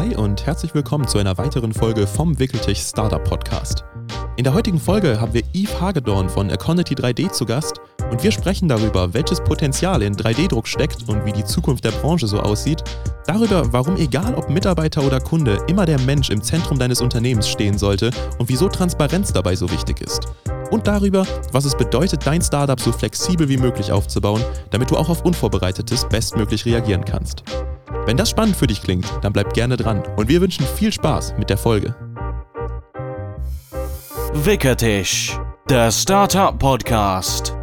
Hi und herzlich willkommen zu einer weiteren Folge vom Wickeltisch Startup Podcast. In der heutigen Folge haben wir Yves Hagedorn von Econity 3D zu Gast und wir sprechen darüber, welches Potenzial in 3D-Druck steckt und wie die Zukunft der Branche so aussieht, darüber, warum egal ob Mitarbeiter oder Kunde immer der Mensch im Zentrum deines Unternehmens stehen sollte und wieso Transparenz dabei so wichtig ist. Und darüber, was es bedeutet, dein Startup so flexibel wie möglich aufzubauen, damit du auch auf Unvorbereitetes bestmöglich reagieren kannst. Wenn das spannend für dich klingt, dann bleib gerne dran und wir wünschen viel Spaß mit der Folge. Wickertisch, der Startup Podcast.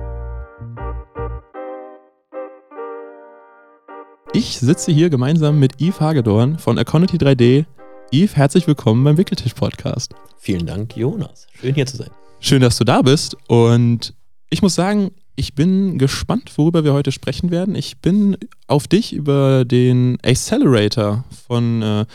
Ich sitze hier gemeinsam mit Yves Hagedorn von Econity 3D. Yves, herzlich willkommen beim Wickeltisch Podcast. Vielen Dank, Jonas. Schön hier zu sein. Schön, dass du da bist und ich muss sagen, ich bin gespannt, worüber wir heute sprechen werden. Ich bin auf dich über den Accelerator von äh,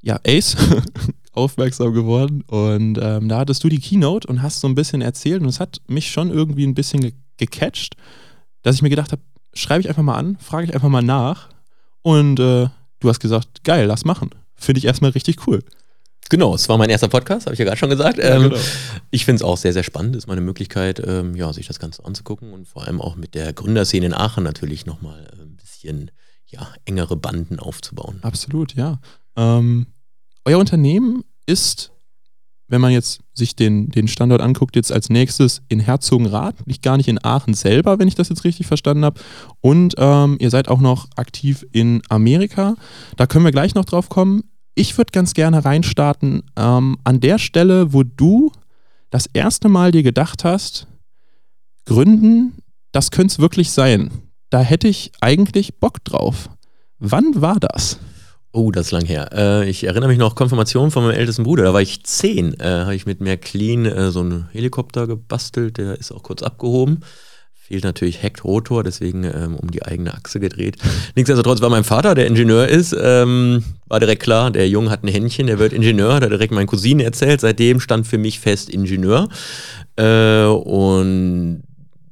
ja, Ace aufmerksam geworden. Und ähm, da hattest du die Keynote und hast so ein bisschen erzählt. Und es hat mich schon irgendwie ein bisschen ge gecatcht, dass ich mir gedacht habe, schreibe ich einfach mal an, frage ich einfach mal nach. Und äh, du hast gesagt, geil, lass machen. Finde ich erstmal richtig cool. Genau, es war mein erster Podcast, habe ich ja gerade schon gesagt. Ja, ähm, genau. Ich finde es auch sehr, sehr spannend. Es ist meine Möglichkeit, ähm, ja, sich das Ganze anzugucken und vor allem auch mit der Gründerszene in Aachen natürlich nochmal äh, ein bisschen ja, engere Banden aufzubauen. Absolut, ja. Ähm, euer Unternehmen ist, wenn man jetzt sich den, den Standort anguckt, jetzt als nächstes in Herzogenrath, liegt gar nicht in Aachen selber, wenn ich das jetzt richtig verstanden habe. Und ähm, ihr seid auch noch aktiv in Amerika. Da können wir gleich noch drauf kommen ich würde ganz gerne reinstarten ähm, an der Stelle, wo du das erste Mal dir gedacht hast, gründen, das könnte es wirklich sein. Da hätte ich eigentlich Bock drauf. Wann war das? Oh, das ist lang her. Äh, ich erinnere mich noch, Konfirmation von meinem ältesten Bruder, da war ich zehn, äh, habe ich mit Märklin äh, so einen Helikopter gebastelt, der ist auch kurz abgehoben fehlt natürlich Heckrotor, deswegen ähm, um die eigene Achse gedreht. Nichtsdestotrotz war mein Vater, der Ingenieur ist, ähm, war direkt klar, der Junge hat ein Händchen, der wird Ingenieur, hat er direkt meinen Cousinen erzählt. Seitdem stand für mich fest Ingenieur. Äh, und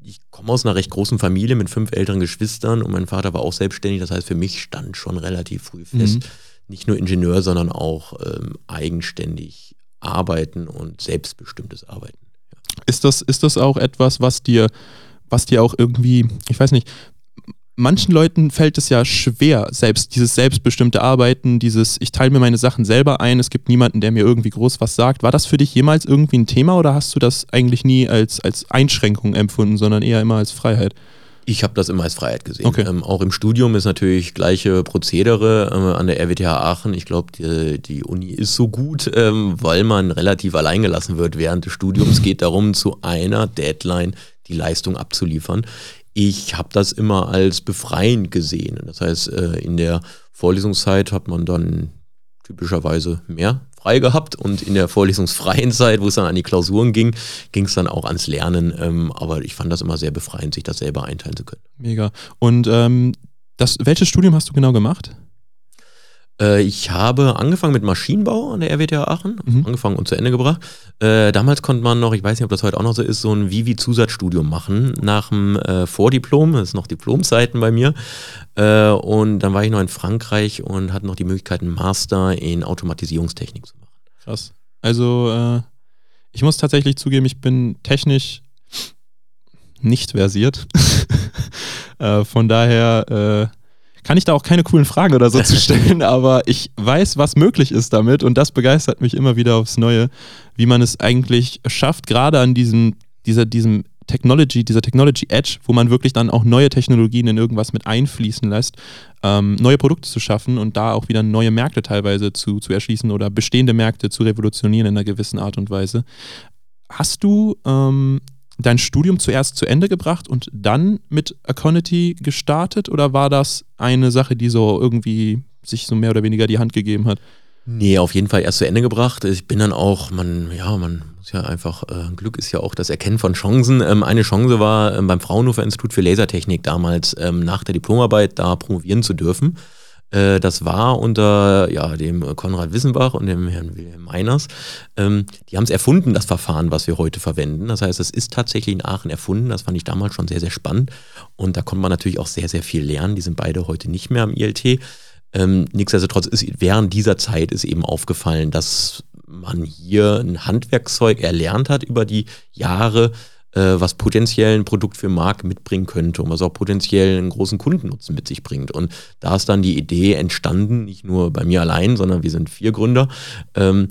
ich komme aus einer recht großen Familie mit fünf älteren Geschwistern und mein Vater war auch selbstständig. Das heißt, für mich stand schon relativ früh fest, mhm. nicht nur Ingenieur, sondern auch ähm, eigenständig arbeiten und selbstbestimmtes Arbeiten. Ist, das, ist das auch etwas, was dir was dir auch irgendwie, ich weiß nicht, manchen Leuten fällt es ja schwer, selbst dieses selbstbestimmte Arbeiten, dieses, ich teile mir meine Sachen selber ein, es gibt niemanden, der mir irgendwie groß was sagt. War das für dich jemals irgendwie ein Thema oder hast du das eigentlich nie als, als Einschränkung empfunden, sondern eher immer als Freiheit? Ich habe das immer als Freiheit gesehen. Okay. Ähm, auch im Studium ist natürlich gleiche Prozedere äh, an der RWTH Aachen. Ich glaube, die, die, Uni ist so gut, ähm, weil man relativ alleingelassen wird während des Studiums. Es geht darum, zu einer Deadline die Leistung abzuliefern. Ich habe das immer als befreiend gesehen. Das heißt, äh, in der Vorlesungszeit hat man dann typischerweise mehr frei gehabt und in der vorlesungsfreien Zeit, wo es dann an die Klausuren ging, ging es dann auch ans Lernen. Ähm, aber ich fand das immer sehr befreiend, sich das selber einteilen zu können. Mega. Und ähm, das, welches Studium hast du genau gemacht? Äh, ich habe angefangen mit Maschinenbau an der RWTH Aachen, mhm. angefangen und zu Ende gebracht. Äh, damals konnte man noch, ich weiß nicht, ob das heute auch noch so ist, so ein Vivi-Zusatzstudium machen nach dem äh, Vordiplom. Das ist noch Diplomzeiten bei mir. Äh, und dann war ich noch in Frankreich und hatte noch die Möglichkeit, einen Master in Automatisierungstechnik zu machen. Krass. Also, äh, ich muss tatsächlich zugeben, ich bin technisch nicht versiert. Äh, von daher kann ich da auch keine coolen Fragen oder so zu stellen, aber ich weiß, was möglich ist damit und das begeistert mich immer wieder aufs Neue, wie man es eigentlich schafft, gerade an diesem, dieser, diesem Technology, dieser Technology Edge, wo man wirklich dann auch neue Technologien in irgendwas mit einfließen lässt, ähm, neue Produkte zu schaffen und da auch wieder neue Märkte teilweise zu, zu erschließen oder bestehende Märkte zu revolutionieren in einer gewissen Art und Weise. Hast du ähm, dein Studium zuerst zu Ende gebracht und dann mit Aconity gestartet oder war das eine Sache, die so irgendwie sich so mehr oder weniger die Hand gegeben hat? Nee, auf jeden Fall erst zu Ende gebracht. Ich bin dann auch, man, ja, man muss ja einfach, äh, Glück ist ja auch das Erkennen von Chancen. Ähm, eine Chance war ähm, beim Fraunhofer Institut für Lasertechnik damals ähm, nach der Diplomarbeit da promovieren zu dürfen. Äh, das war unter ja, dem Konrad Wissenbach und dem Herrn Wilhelm Meiners. Ähm, die haben es erfunden, das Verfahren, was wir heute verwenden. Das heißt, es ist tatsächlich in Aachen erfunden. Das fand ich damals schon sehr, sehr spannend. Und da konnte man natürlich auch sehr, sehr viel lernen. Die sind beide heute nicht mehr am ILT. Ähm, nichtsdestotrotz ist während dieser Zeit ist eben aufgefallen, dass man hier ein Handwerkszeug erlernt hat über die Jahre, was potenziell ein Produkt für Markt mitbringen könnte und was auch potenziell einen großen Kundennutzen mit sich bringt. Und da ist dann die Idee entstanden, nicht nur bei mir allein, sondern wir sind vier Gründer, ähm,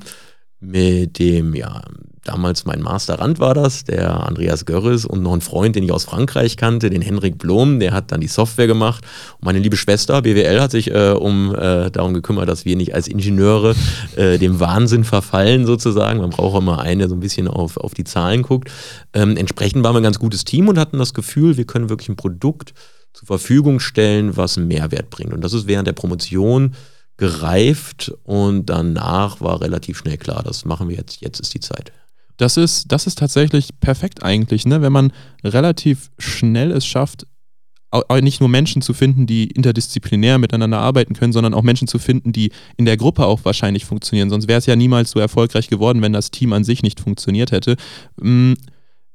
mit dem, ja, damals mein Masterand war das, der Andreas Görres und noch ein Freund, den ich aus Frankreich kannte, den Henrik Blom, der hat dann die Software gemacht. Und meine liebe Schwester, BWL, hat sich äh, um, äh, darum gekümmert, dass wir nicht als Ingenieure äh, dem Wahnsinn verfallen sozusagen. Man braucht immer einen, der so ein bisschen auf, auf die Zahlen guckt. Ähm, entsprechend waren wir ein ganz gutes Team und hatten das Gefühl, wir können wirklich ein Produkt zur Verfügung stellen, was einen Mehrwert bringt. Und das ist während der Promotion gereift und danach war relativ schnell klar, das machen wir jetzt, jetzt ist die Zeit. Das ist, das ist tatsächlich perfekt eigentlich, ne? wenn man relativ schnell es schafft, nicht nur Menschen zu finden, die interdisziplinär miteinander arbeiten können, sondern auch Menschen zu finden, die in der Gruppe auch wahrscheinlich funktionieren. Sonst wäre es ja niemals so erfolgreich geworden, wenn das Team an sich nicht funktioniert hätte.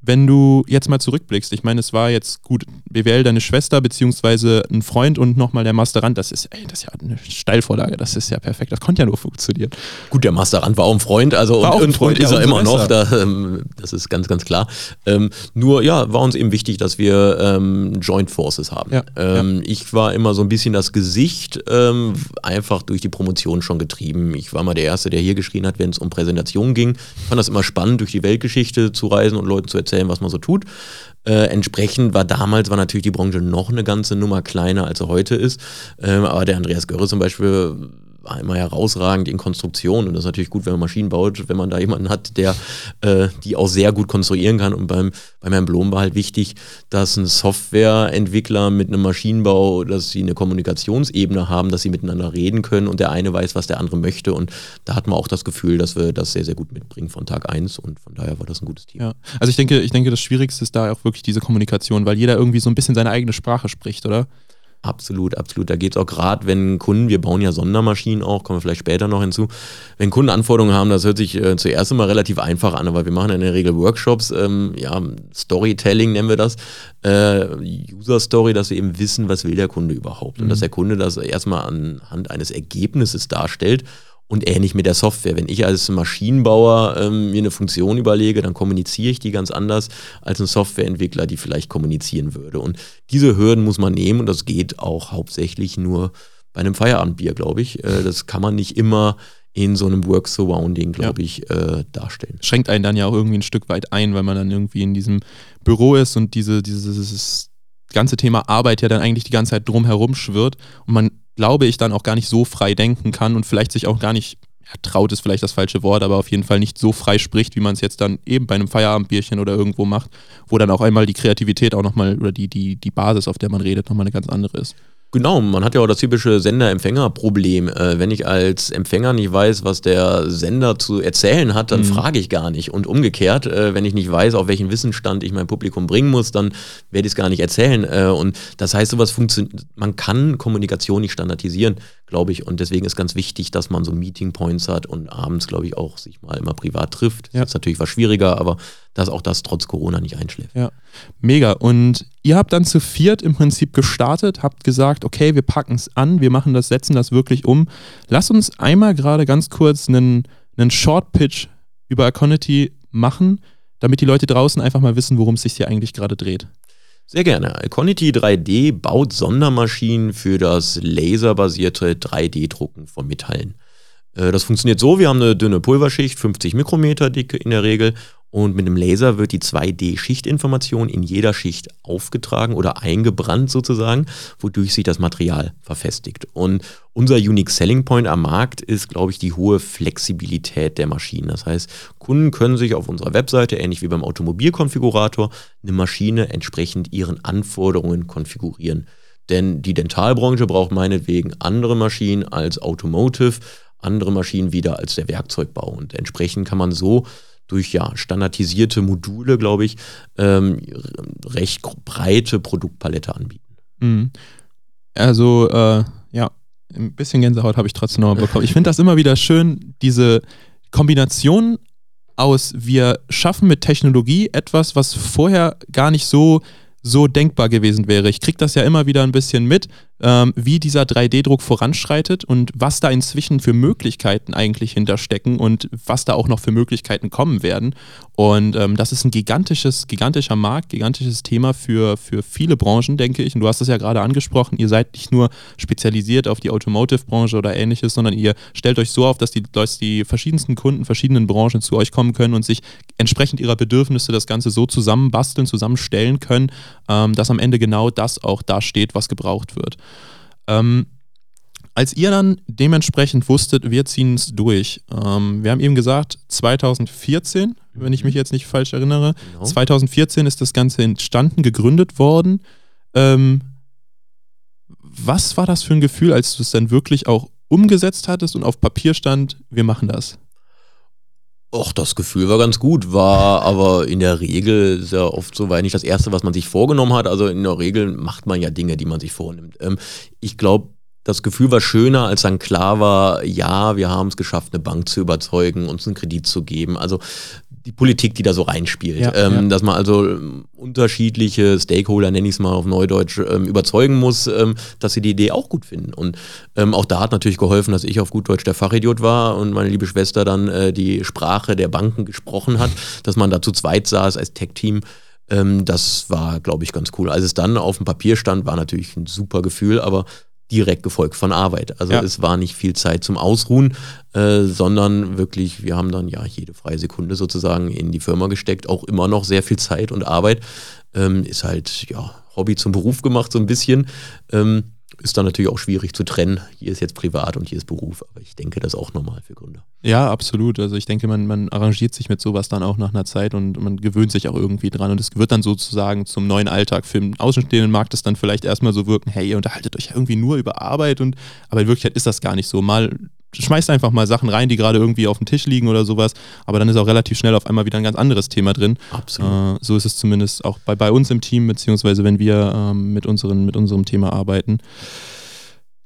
Wenn du jetzt mal zurückblickst, ich meine, es war jetzt gut, BWL, deine Schwester, beziehungsweise ein Freund und nochmal der Masterand, das ist, ey, das ist ja eine Steilvorlage, das ist ja perfekt, das konnte ja nur funktionieren. Gut, der Masterand war auch ein Freund, also war und, ein Freund, und ist ja, er immer noch, da, ähm, das ist ganz, ganz klar. Ähm, nur, ja, war uns eben wichtig, dass wir ähm, Joint Forces haben. Ja, ähm, ja. Ich war immer so ein bisschen das Gesicht, ähm, einfach durch die Promotion schon getrieben. Ich war mal der Erste, der hier geschrien hat, wenn es um Präsentationen ging. Ich fand das immer spannend, durch die Weltgeschichte zu reisen und Leuten zu erzählen, erzählen, was man so tut. Äh, entsprechend war damals war natürlich die Branche noch eine ganze Nummer kleiner, als sie heute ist. Ähm, aber der Andreas Görre zum Beispiel immer herausragend in Konstruktion und das ist natürlich gut, wenn man Maschinen baut, wenn man da jemanden hat, der äh, die auch sehr gut konstruieren kann und beim, beim Herrn Blom war halt wichtig, dass ein Softwareentwickler mit einem Maschinenbau, dass sie eine Kommunikationsebene haben, dass sie miteinander reden können und der eine weiß, was der andere möchte und da hat man auch das Gefühl, dass wir das sehr, sehr gut mitbringen von Tag 1 und von daher war das ein gutes Team. Ja. Also ich denke, ich denke, das Schwierigste ist da auch wirklich diese Kommunikation, weil jeder irgendwie so ein bisschen seine eigene Sprache spricht, oder? Absolut, absolut. Da geht es auch gerade, wenn Kunden, wir bauen ja Sondermaschinen auch, kommen wir vielleicht später noch hinzu, wenn Kunden Anforderungen haben, das hört sich äh, zuerst immer relativ einfach an, aber wir machen in der Regel Workshops, ähm, ja, Storytelling nennen wir das, äh, User Story, dass wir eben wissen, was will der Kunde überhaupt mhm. und dass der Kunde das erstmal anhand eines Ergebnisses darstellt und ähnlich mit der Software. Wenn ich als Maschinenbauer ähm, mir eine Funktion überlege, dann kommuniziere ich die ganz anders als ein Softwareentwickler, die vielleicht kommunizieren würde. Und diese Hürden muss man nehmen und das geht auch hauptsächlich nur bei einem Feierabendbier, glaube ich. Äh, das kann man nicht immer in so einem Work Surrounding, glaube ja. ich, äh, darstellen. Schränkt einen dann ja auch irgendwie ein Stück weit ein, weil man dann irgendwie in diesem Büro ist und diese, dieses ganze Thema Arbeit ja dann eigentlich die ganze Zeit drumherum schwirrt und man glaube ich, dann auch gar nicht so frei denken kann und vielleicht sich auch gar nicht, ja, traut ist vielleicht das falsche Wort, aber auf jeden Fall nicht so frei spricht, wie man es jetzt dann eben bei einem Feierabendbierchen oder irgendwo macht, wo dann auch einmal die Kreativität auch nochmal oder die, die, die Basis, auf der man redet, nochmal eine ganz andere ist. Genau, man hat ja auch das typische Sender-Empfänger-Problem. Äh, wenn ich als Empfänger nicht weiß, was der Sender zu erzählen hat, dann mhm. frage ich gar nicht. Und umgekehrt, äh, wenn ich nicht weiß, auf welchen Wissensstand ich mein Publikum bringen muss, dann werde ich es gar nicht erzählen. Äh, und das heißt, sowas funktioniert, man kann Kommunikation nicht standardisieren glaube ich. Und deswegen ist ganz wichtig, dass man so Meeting Points hat und abends, glaube ich, auch sich mal immer privat trifft. Ja. Das ist natürlich was schwieriger, aber dass auch das trotz Corona nicht einschläft. Ja, mega. Und ihr habt dann zu viert im Prinzip gestartet, habt gesagt, okay, wir packen es an, wir machen das, setzen das wirklich um. Lass uns einmal gerade ganz kurz einen, einen Short Pitch über Econity machen, damit die Leute draußen einfach mal wissen, worum es sich hier eigentlich gerade dreht. Sehr gerne. Iconity 3D baut Sondermaschinen für das laserbasierte 3D-Drucken von Metallen. Äh, das funktioniert so, wir haben eine dünne Pulverschicht, 50 Mikrometer dick in der Regel und mit dem Laser wird die 2D-Schichtinformation in jeder Schicht aufgetragen oder eingebrannt sozusagen, wodurch sich das Material verfestigt. Und unser Unique Selling Point am Markt ist, glaube ich, die hohe Flexibilität der Maschinen. Das heißt, Kunden können sich auf unserer Webseite, ähnlich wie beim Automobilkonfigurator, eine Maschine entsprechend ihren Anforderungen konfigurieren. Denn die Dentalbranche braucht meinetwegen andere Maschinen als Automotive, andere Maschinen wieder als der Werkzeugbau. Und entsprechend kann man so durch ja standardisierte Module, glaube ich, ähm, recht breite Produktpalette anbieten. Mhm. Also äh, ja, ein bisschen Gänsehaut habe ich trotzdem noch bekommen. Ich finde das immer wieder schön, diese Kombination aus, wir schaffen mit Technologie etwas, was vorher gar nicht so so denkbar gewesen wäre. Ich kriege das ja immer wieder ein bisschen mit, ähm, wie dieser 3D-Druck voranschreitet und was da inzwischen für Möglichkeiten eigentlich hinterstecken und was da auch noch für Möglichkeiten kommen werden. Und ähm, das ist ein gigantisches, gigantischer Markt, gigantisches Thema für, für viele Branchen, denke ich. Und du hast es ja gerade angesprochen, ihr seid nicht nur spezialisiert auf die Automotive-Branche oder ähnliches, sondern ihr stellt euch so auf, dass die, dass die verschiedensten Kunden, verschiedenen Branchen zu euch kommen können und sich entsprechend ihrer Bedürfnisse das Ganze so zusammenbasteln, zusammenstellen können, ähm, dass am Ende genau das auch da steht, was gebraucht wird. Ähm, als ihr dann dementsprechend wusstet, wir ziehen es durch, ähm, wir haben eben gesagt, 2014, wenn ich mich jetzt nicht falsch erinnere, genau. 2014 ist das Ganze entstanden, gegründet worden. Ähm, was war das für ein Gefühl, als du es dann wirklich auch umgesetzt hattest und auf Papier stand, wir machen das? Och, das Gefühl war ganz gut, war aber in der Regel sehr oft so, weil nicht das Erste, was man sich vorgenommen hat. Also in der Regel macht man ja Dinge, die man sich vornimmt. Ähm, ich glaube, das Gefühl war schöner, als dann klar war, ja, wir haben es geschafft, eine Bank zu überzeugen, uns einen Kredit zu geben. Also die Politik, die da so reinspielt. Ja, ähm, ja. Dass man also ähm, unterschiedliche Stakeholder, nenne ich es mal auf Neudeutsch, ähm, überzeugen muss, ähm, dass sie die Idee auch gut finden. Und ähm, auch da hat natürlich geholfen, dass ich auf gut Deutsch der Fachidiot war und meine liebe Schwester dann äh, die Sprache der Banken gesprochen hat, dass man da zu zweit saß als Tech-Team. Das war, glaube ich, ganz cool. Als es dann auf dem Papier stand, war natürlich ein super Gefühl, aber direkt gefolgt von Arbeit. Also ja. es war nicht viel Zeit zum Ausruhen, äh, sondern wirklich, wir haben dann ja jede freie Sekunde sozusagen in die Firma gesteckt, auch immer noch sehr viel Zeit und Arbeit. Ähm, ist halt ja Hobby zum Beruf gemacht so ein bisschen. Ähm, ist dann natürlich auch schwierig zu trennen. Hier ist jetzt privat und hier ist Beruf, aber ich denke, das ist auch normal für Gründer. Ja, absolut. Also ich denke, man, man arrangiert sich mit sowas dann auch nach einer Zeit und man gewöhnt sich auch irgendwie dran und es wird dann sozusagen zum neuen Alltag. Für den Außenstehenden mag das dann vielleicht erstmal so wirken, hey, ihr unterhaltet euch irgendwie nur über Arbeit und aber in Wirklichkeit ist das gar nicht so. Mal schmeißt einfach mal Sachen rein, die gerade irgendwie auf dem Tisch liegen oder sowas, aber dann ist auch relativ schnell auf einmal wieder ein ganz anderes Thema drin. Absolut. Äh, so ist es zumindest auch bei, bei uns im Team, beziehungsweise wenn wir ähm, mit, unseren, mit unserem Thema arbeiten.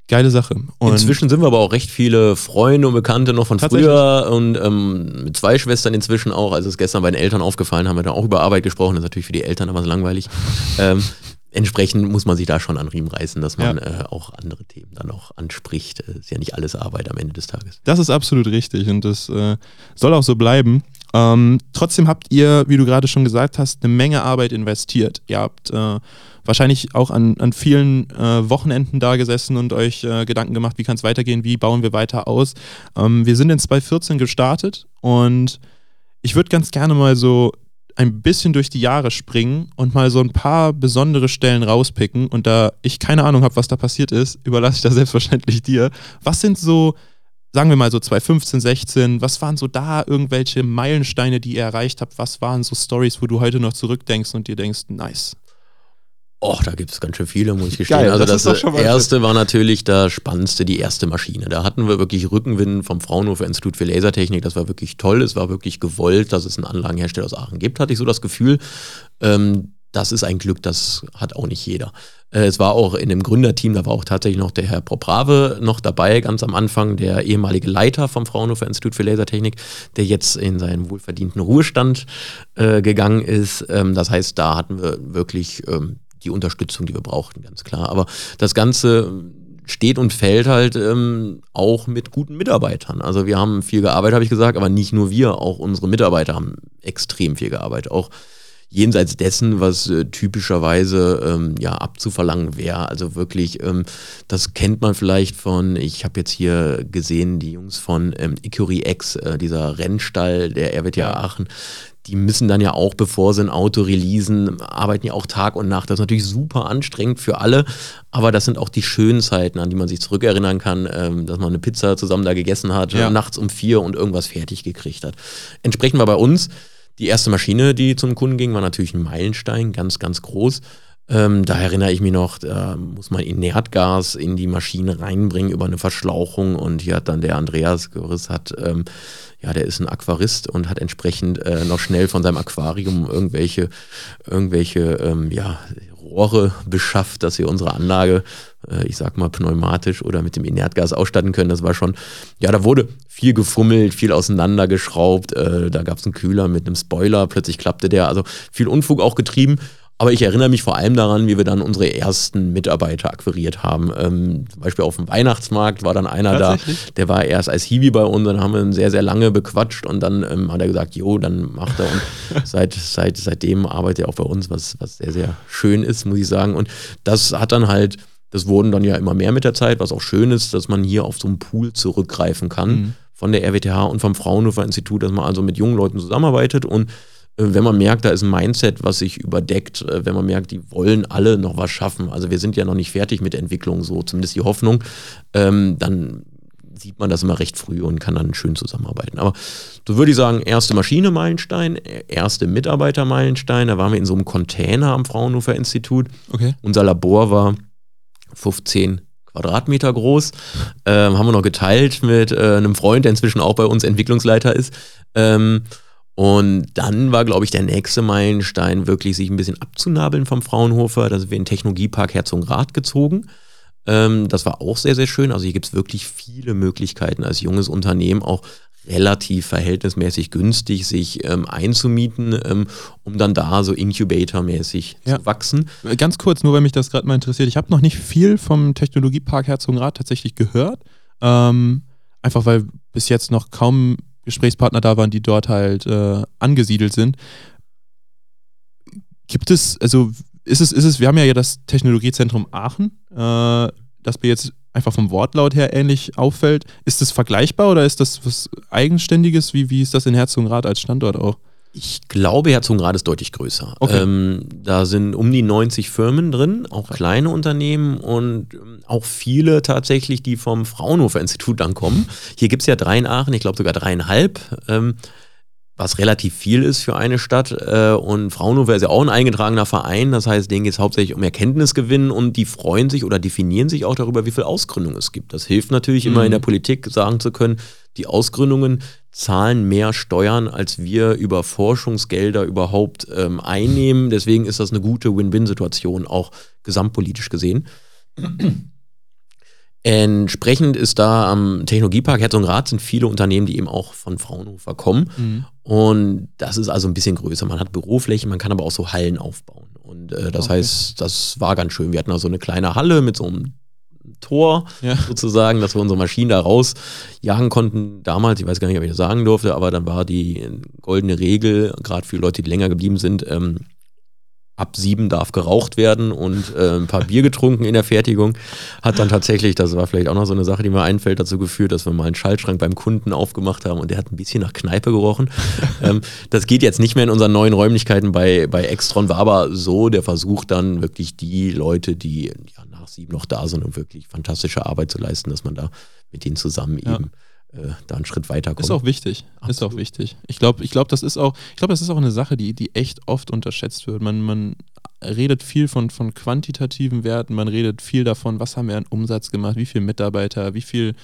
Geile Sache. Und inzwischen sind wir aber auch recht viele Freunde und Bekannte noch von früher und ähm, mit zwei Schwestern inzwischen auch. Also ist gestern bei den Eltern aufgefallen, haben wir da auch über Arbeit gesprochen. Das ist natürlich für die Eltern aber so langweilig. ähm, entsprechend muss man sich da schon an Riemen reißen, dass man ja. äh, auch andere Themen dann auch anspricht. Äh, ist ja nicht alles Arbeit am Ende des Tages. Das ist absolut richtig und das äh, soll auch so bleiben. Ähm, trotzdem habt ihr, wie du gerade schon gesagt hast, eine Menge Arbeit investiert. Ihr habt äh, wahrscheinlich auch an, an vielen äh, Wochenenden da gesessen und euch äh, Gedanken gemacht, wie kann es weitergehen, wie bauen wir weiter aus. Ähm, wir sind in 2014 gestartet und ich würde ganz gerne mal so ein bisschen durch die Jahre springen und mal so ein paar besondere Stellen rauspicken. Und da ich keine Ahnung habe, was da passiert ist, überlasse ich das selbstverständlich dir. Was sind so, sagen wir mal so 2015, 16, was waren so da irgendwelche Meilensteine, die ihr erreicht habt? Was waren so Stories, wo du heute noch zurückdenkst und dir denkst, nice? Och, da gibt es ganz schön viele, muss ich gestehen. Geil, also das, das erste war natürlich das Spannendste, die erste Maschine. Da hatten wir wirklich Rückenwind vom Fraunhofer Institut für Lasertechnik. Das war wirklich toll. Es war wirklich gewollt, dass es einen Anlagenhersteller aus Aachen gibt, hatte ich so das Gefühl. Ähm, das ist ein Glück, das hat auch nicht jeder. Äh, es war auch in dem Gründerteam, da war auch tatsächlich noch der Herr Proprave noch dabei, ganz am Anfang, der ehemalige Leiter vom Fraunhofer Institut für Lasertechnik, der jetzt in seinen wohlverdienten Ruhestand äh, gegangen ist. Ähm, das heißt, da hatten wir wirklich ähm, die Unterstützung, die wir brauchten, ganz klar. Aber das Ganze steht und fällt halt ähm, auch mit guten Mitarbeitern. Also wir haben viel gearbeitet, habe ich gesagt, aber nicht nur wir, auch unsere Mitarbeiter haben extrem viel gearbeitet. Auch jenseits dessen, was äh, typischerweise ähm, ja abzuverlangen wäre. Also wirklich, ähm, das kennt man vielleicht von, ich habe jetzt hier gesehen, die Jungs von ähm, Icuri X, äh, dieser Rennstall der RWTH ja. Aachen, die müssen dann ja auch, bevor sie ein Auto releasen, arbeiten ja auch Tag und Nacht. Das ist natürlich super anstrengend für alle, aber das sind auch die schönen Zeiten, an die man sich zurückerinnern kann, ähm, dass man eine Pizza zusammen da gegessen hat, ja. nachts um vier und irgendwas fertig gekriegt hat. Entsprechend war bei uns die erste Maschine, die zum Kunden ging, war natürlich ein Meilenstein, ganz, ganz groß. Ähm, da erinnere ich mich noch, da muss man Inertgas in die Maschine reinbringen über eine Verschlauchung und hier hat dann der Andreas Göris hat ähm, ja, der ist ein Aquarist und hat entsprechend äh, noch schnell von seinem Aquarium irgendwelche, irgendwelche ähm, ja, Rohre beschafft, dass wir unsere Anlage, äh, ich sag mal, pneumatisch oder mit dem Inertgas ausstatten können. Das war schon, ja, da wurde viel gefummelt, viel auseinandergeschraubt. Äh, da gab es einen Kühler mit einem Spoiler, plötzlich klappte der. Also viel Unfug auch getrieben. Aber ich erinnere mich vor allem daran, wie wir dann unsere ersten Mitarbeiter akquiriert haben. Ähm, zum Beispiel auf dem Weihnachtsmarkt war dann einer da, der war erst als Hiwi bei uns, dann haben wir ihn sehr, sehr lange bequatscht und dann ähm, hat er gesagt, jo, dann macht er und seit, seit, seitdem arbeitet er auch bei uns, was, was sehr, sehr schön ist, muss ich sagen. Und das hat dann halt, das wurden dann ja immer mehr mit der Zeit, was auch schön ist, dass man hier auf so einen Pool zurückgreifen kann mhm. von der RWTH und vom Fraunhofer Institut, dass man also mit jungen Leuten zusammenarbeitet und wenn man merkt, da ist ein Mindset, was sich überdeckt, äh, wenn man merkt, die wollen alle noch was schaffen, also wir sind ja noch nicht fertig mit der Entwicklung, so zumindest die Hoffnung, ähm, dann sieht man das immer recht früh und kann dann schön zusammenarbeiten. Aber so würde ich sagen, erste Maschine Meilenstein, erste Mitarbeiter Meilenstein, da waren wir in so einem Container am Fraunhofer Institut. Okay. Unser Labor war 15 Quadratmeter groß, ähm, haben wir noch geteilt mit äh, einem Freund, der inzwischen auch bei uns Entwicklungsleiter ist. Ähm, und dann war, glaube ich, der nächste Meilenstein, wirklich sich ein bisschen abzunabeln vom Fraunhofer. Da sind wir in den Technologiepark Herzogenrath gezogen. Ähm, das war auch sehr, sehr schön. Also hier gibt es wirklich viele Möglichkeiten als junges Unternehmen auch relativ verhältnismäßig günstig sich ähm, einzumieten, ähm, um dann da so Incubator-mäßig ja. zu wachsen. Ganz kurz, nur weil mich das gerade mal interessiert. Ich habe noch nicht viel vom Technologiepark Herzogenrath tatsächlich gehört. Ähm, einfach weil bis jetzt noch kaum Gesprächspartner da waren, die dort halt äh, angesiedelt sind. Gibt es, also ist es, ist es, wir haben ja das Technologiezentrum Aachen, äh, das mir jetzt einfach vom Wortlaut her ähnlich auffällt. Ist das vergleichbar oder ist das was Eigenständiges? Wie, wie ist das in Herzogenrath als Standort auch? Ich glaube, Herzogenrath ist deutlich größer. Okay. Ähm, da sind um die 90 Firmen drin, auch kleine Unternehmen und ähm, auch viele tatsächlich, die vom Fraunhofer Institut dann kommen. Hier gibt es ja drei in Aachen, ich glaube sogar dreieinhalb. Ähm, was relativ viel ist für eine Stadt. Äh, und Fraunhofer ist ja auch ein eingetragener Verein, das heißt, denen geht es hauptsächlich um Erkenntnisgewinn und die freuen sich oder definieren sich auch darüber, wie viel Ausgründung es gibt. Das hilft natürlich mhm. immer in der Politik sagen zu können, die Ausgründungen zahlen mehr Steuern, als wir über Forschungsgelder überhaupt ähm, einnehmen. Deswegen ist das eine gute Win-Win-Situation, auch gesamtpolitisch gesehen. Entsprechend ist da am Technologiepark Herzogenrath sind viele Unternehmen, die eben auch von Fraunhofer kommen. Mhm. Und das ist also ein bisschen größer. Man hat Büroflächen, man kann aber auch so Hallen aufbauen. Und äh, das okay. heißt, das war ganz schön. Wir hatten also eine kleine Halle mit so einem Tor ja. sozusagen, dass wir unsere Maschinen da rausjagen konnten. Damals, ich weiß gar nicht, ob ich das sagen durfte, aber dann war die goldene Regel, gerade für Leute, die länger geblieben sind, ähm, ab sieben darf geraucht werden und äh, ein paar Bier getrunken in der Fertigung. Hat dann tatsächlich, das war vielleicht auch noch so eine Sache, die mir einfällt, dazu geführt, dass wir mal einen Schaltschrank beim Kunden aufgemacht haben und der hat ein bisschen nach Kneipe gerochen. ähm, das geht jetzt nicht mehr in unseren neuen Räumlichkeiten bei, bei Extron, war aber so der Versuch dann wirklich die Leute, die ja, nach sieben noch da sind, um wirklich fantastische Arbeit zu leisten, dass man da mit denen zusammen ja. eben äh, da einen Schritt weiter kommt. Ist auch wichtig. Absolut. Ist auch wichtig. Ich glaube, ich glaub, das ist auch, ich glaube, das ist auch eine Sache, die, die echt oft unterschätzt wird. Man, man redet viel von, von quantitativen Werten, man redet viel davon, was haben wir an Umsatz gemacht, wie viele Mitarbeiter, wie viel,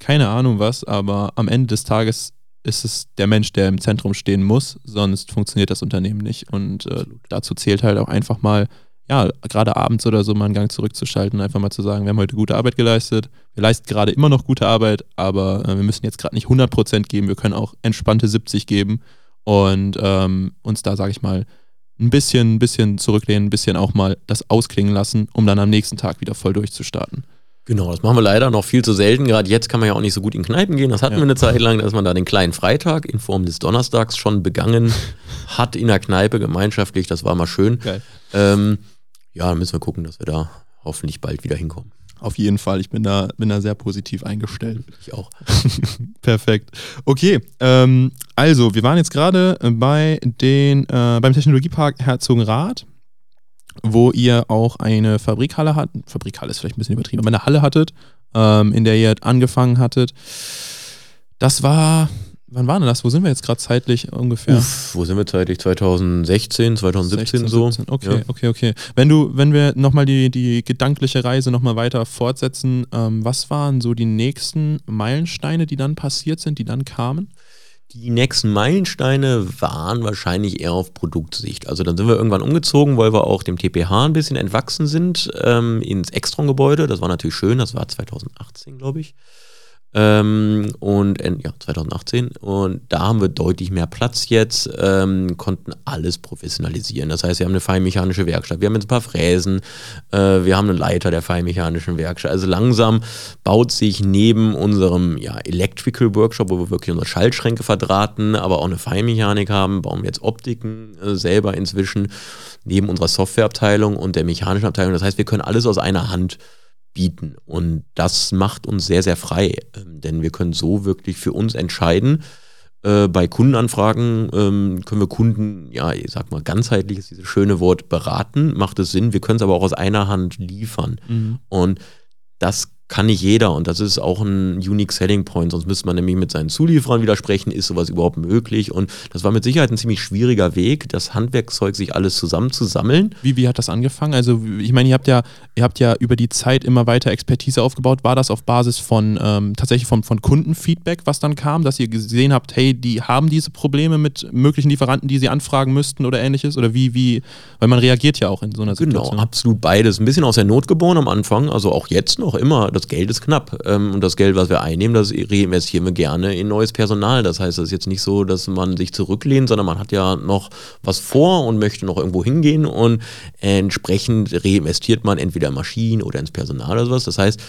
keine Ahnung was, aber am Ende des Tages ist es der Mensch, der im Zentrum stehen muss, sonst funktioniert das Unternehmen nicht. Und äh, dazu zählt halt auch einfach mal ja, gerade abends oder so mal einen Gang zurückzuschalten, einfach mal zu sagen, wir haben heute gute Arbeit geleistet, wir leisten gerade immer noch gute Arbeit, aber äh, wir müssen jetzt gerade nicht 100% geben, wir können auch entspannte 70 geben und ähm, uns da, sage ich mal, ein bisschen, ein bisschen zurücklehnen, ein bisschen auch mal das ausklingen lassen, um dann am nächsten Tag wieder voll durchzustarten. Genau, das machen wir leider noch viel zu selten. Gerade jetzt kann man ja auch nicht so gut in Kneipen gehen. Das hatten ja. wir eine Zeit lang, dass man da den kleinen Freitag in Form des Donnerstags schon begangen hat in der Kneipe gemeinschaftlich. Das war mal schön. Ähm, ja, dann müssen wir gucken, dass wir da hoffentlich bald wieder hinkommen. Auf jeden Fall, ich bin da, bin da sehr positiv eingestellt. Ich auch. Perfekt. Okay, ähm, also wir waren jetzt gerade bei den, äh, beim Technologiepark Herzogenrath, wo ihr auch eine Fabrikhalle hattet. Fabrikhalle ist vielleicht ein bisschen übertrieben, aber eine Halle hattet, ähm, in der ihr angefangen hattet. Das war Wann war denn das? Wo sind wir jetzt gerade zeitlich ungefähr? Uff, wo sind wir zeitlich? 2016, 2017 16, so. 17. Okay, ja. okay, okay. Wenn du, wenn wir nochmal die, die gedankliche Reise nochmal weiter fortsetzen, ähm, was waren so die nächsten Meilensteine, die dann passiert sind, die dann kamen? Die nächsten Meilensteine waren wahrscheinlich eher auf Produktsicht. Also dann sind wir irgendwann umgezogen, weil wir auch dem TPH ein bisschen entwachsen sind, ähm, ins Extron-Gebäude. Das war natürlich schön, das war 2018, glaube ich. Ähm, und ja, 2018. Und da haben wir deutlich mehr Platz jetzt, ähm, konnten alles professionalisieren. Das heißt, wir haben eine feinmechanische Werkstatt, wir haben jetzt ein paar Fräsen, äh, wir haben einen Leiter der feinmechanischen Werkstatt. Also langsam baut sich neben unserem ja, Electrical Workshop, wo wir wirklich unsere Schaltschränke verdrahten, aber auch eine Feinmechanik haben, bauen wir jetzt Optiken äh, selber inzwischen neben unserer Softwareabteilung und der mechanischen Abteilung. Das heißt, wir können alles aus einer Hand bieten. Und das macht uns sehr, sehr frei, ähm, denn wir können so wirklich für uns entscheiden. Äh, bei Kundenanfragen ähm, können wir Kunden, ja, ich sag mal, ganzheitlich ist dieses schöne Wort beraten, macht es Sinn. Wir können es aber auch aus einer Hand liefern. Mhm. Und das kann nicht jeder und das ist auch ein Unique Selling Point, sonst müsste man nämlich mit seinen Zulieferern widersprechen, ist sowas überhaupt möglich? Und das war mit Sicherheit ein ziemlich schwieriger Weg, das Handwerkszeug sich alles zusammenzusammeln. Wie, wie hat das angefangen? Also ich meine, ihr habt ja, ihr habt ja über die Zeit immer weiter Expertise aufgebaut, war das auf Basis von ähm, tatsächlich von, von Kundenfeedback, was dann kam, dass ihr gesehen habt, hey, die haben diese Probleme mit möglichen Lieferanten, die sie anfragen müssten oder ähnliches? Oder wie, wie, weil man reagiert ja auch in so einer genau, Situation. Genau, absolut beides, ein bisschen aus der Not geboren am Anfang, also auch jetzt noch immer, das Geld ist knapp. Ähm, und das Geld, was wir einnehmen, das reinvestieren wir gerne in neues Personal. Das heißt, es ist jetzt nicht so, dass man sich zurücklehnt, sondern man hat ja noch was vor und möchte noch irgendwo hingehen und entsprechend reinvestiert man entweder in Maschinen oder ins Personal oder sowas. Das heißt,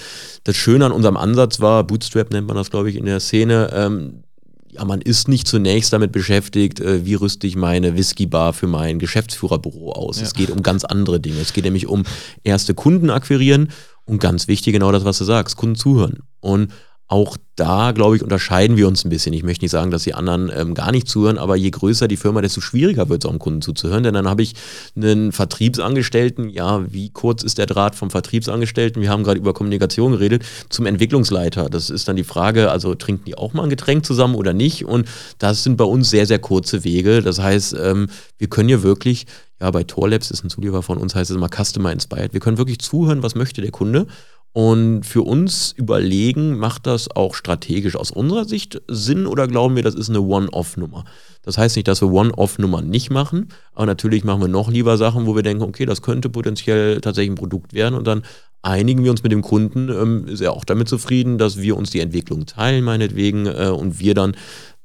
das Schöne an unserem Ansatz war, Bootstrap nennt man das, glaube ich, in der Szene, ähm, ja, man ist nicht zunächst damit beschäftigt, äh, wie rüste ich meine Whiskybar für mein Geschäftsführerbüro aus. Ja. Es geht um ganz andere Dinge. Es geht nämlich um erste Kunden akquirieren und ganz wichtig, genau das, was du sagst, Kunden zuhören. Und auch da, glaube ich, unterscheiden wir uns ein bisschen. Ich möchte nicht sagen, dass die anderen ähm, gar nicht zuhören, aber je größer die Firma, desto schwieriger wird es auch Kunden zuzuhören. Denn dann habe ich einen Vertriebsangestellten, ja, wie kurz ist der Draht vom Vertriebsangestellten? Wir haben gerade über Kommunikation geredet, zum Entwicklungsleiter. Das ist dann die Frage, also trinken die auch mal ein Getränk zusammen oder nicht? Und das sind bei uns sehr, sehr kurze Wege. Das heißt, ähm, wir können hier wirklich ja, bei Torlabs ist ein Zulieferer von uns, heißt es immer Customer Inspired. Wir können wirklich zuhören, was möchte der Kunde. Und für uns überlegen, macht das auch strategisch aus unserer Sicht Sinn oder glauben wir, das ist eine One-Off-Nummer? Das heißt nicht, dass wir One-Off-Nummern nicht machen, aber natürlich machen wir noch lieber Sachen, wo wir denken, okay, das könnte potenziell tatsächlich ein Produkt werden und dann einigen wir uns mit dem Kunden, ähm, ist er auch damit zufrieden, dass wir uns die Entwicklung teilen, meinetwegen, äh, und wir dann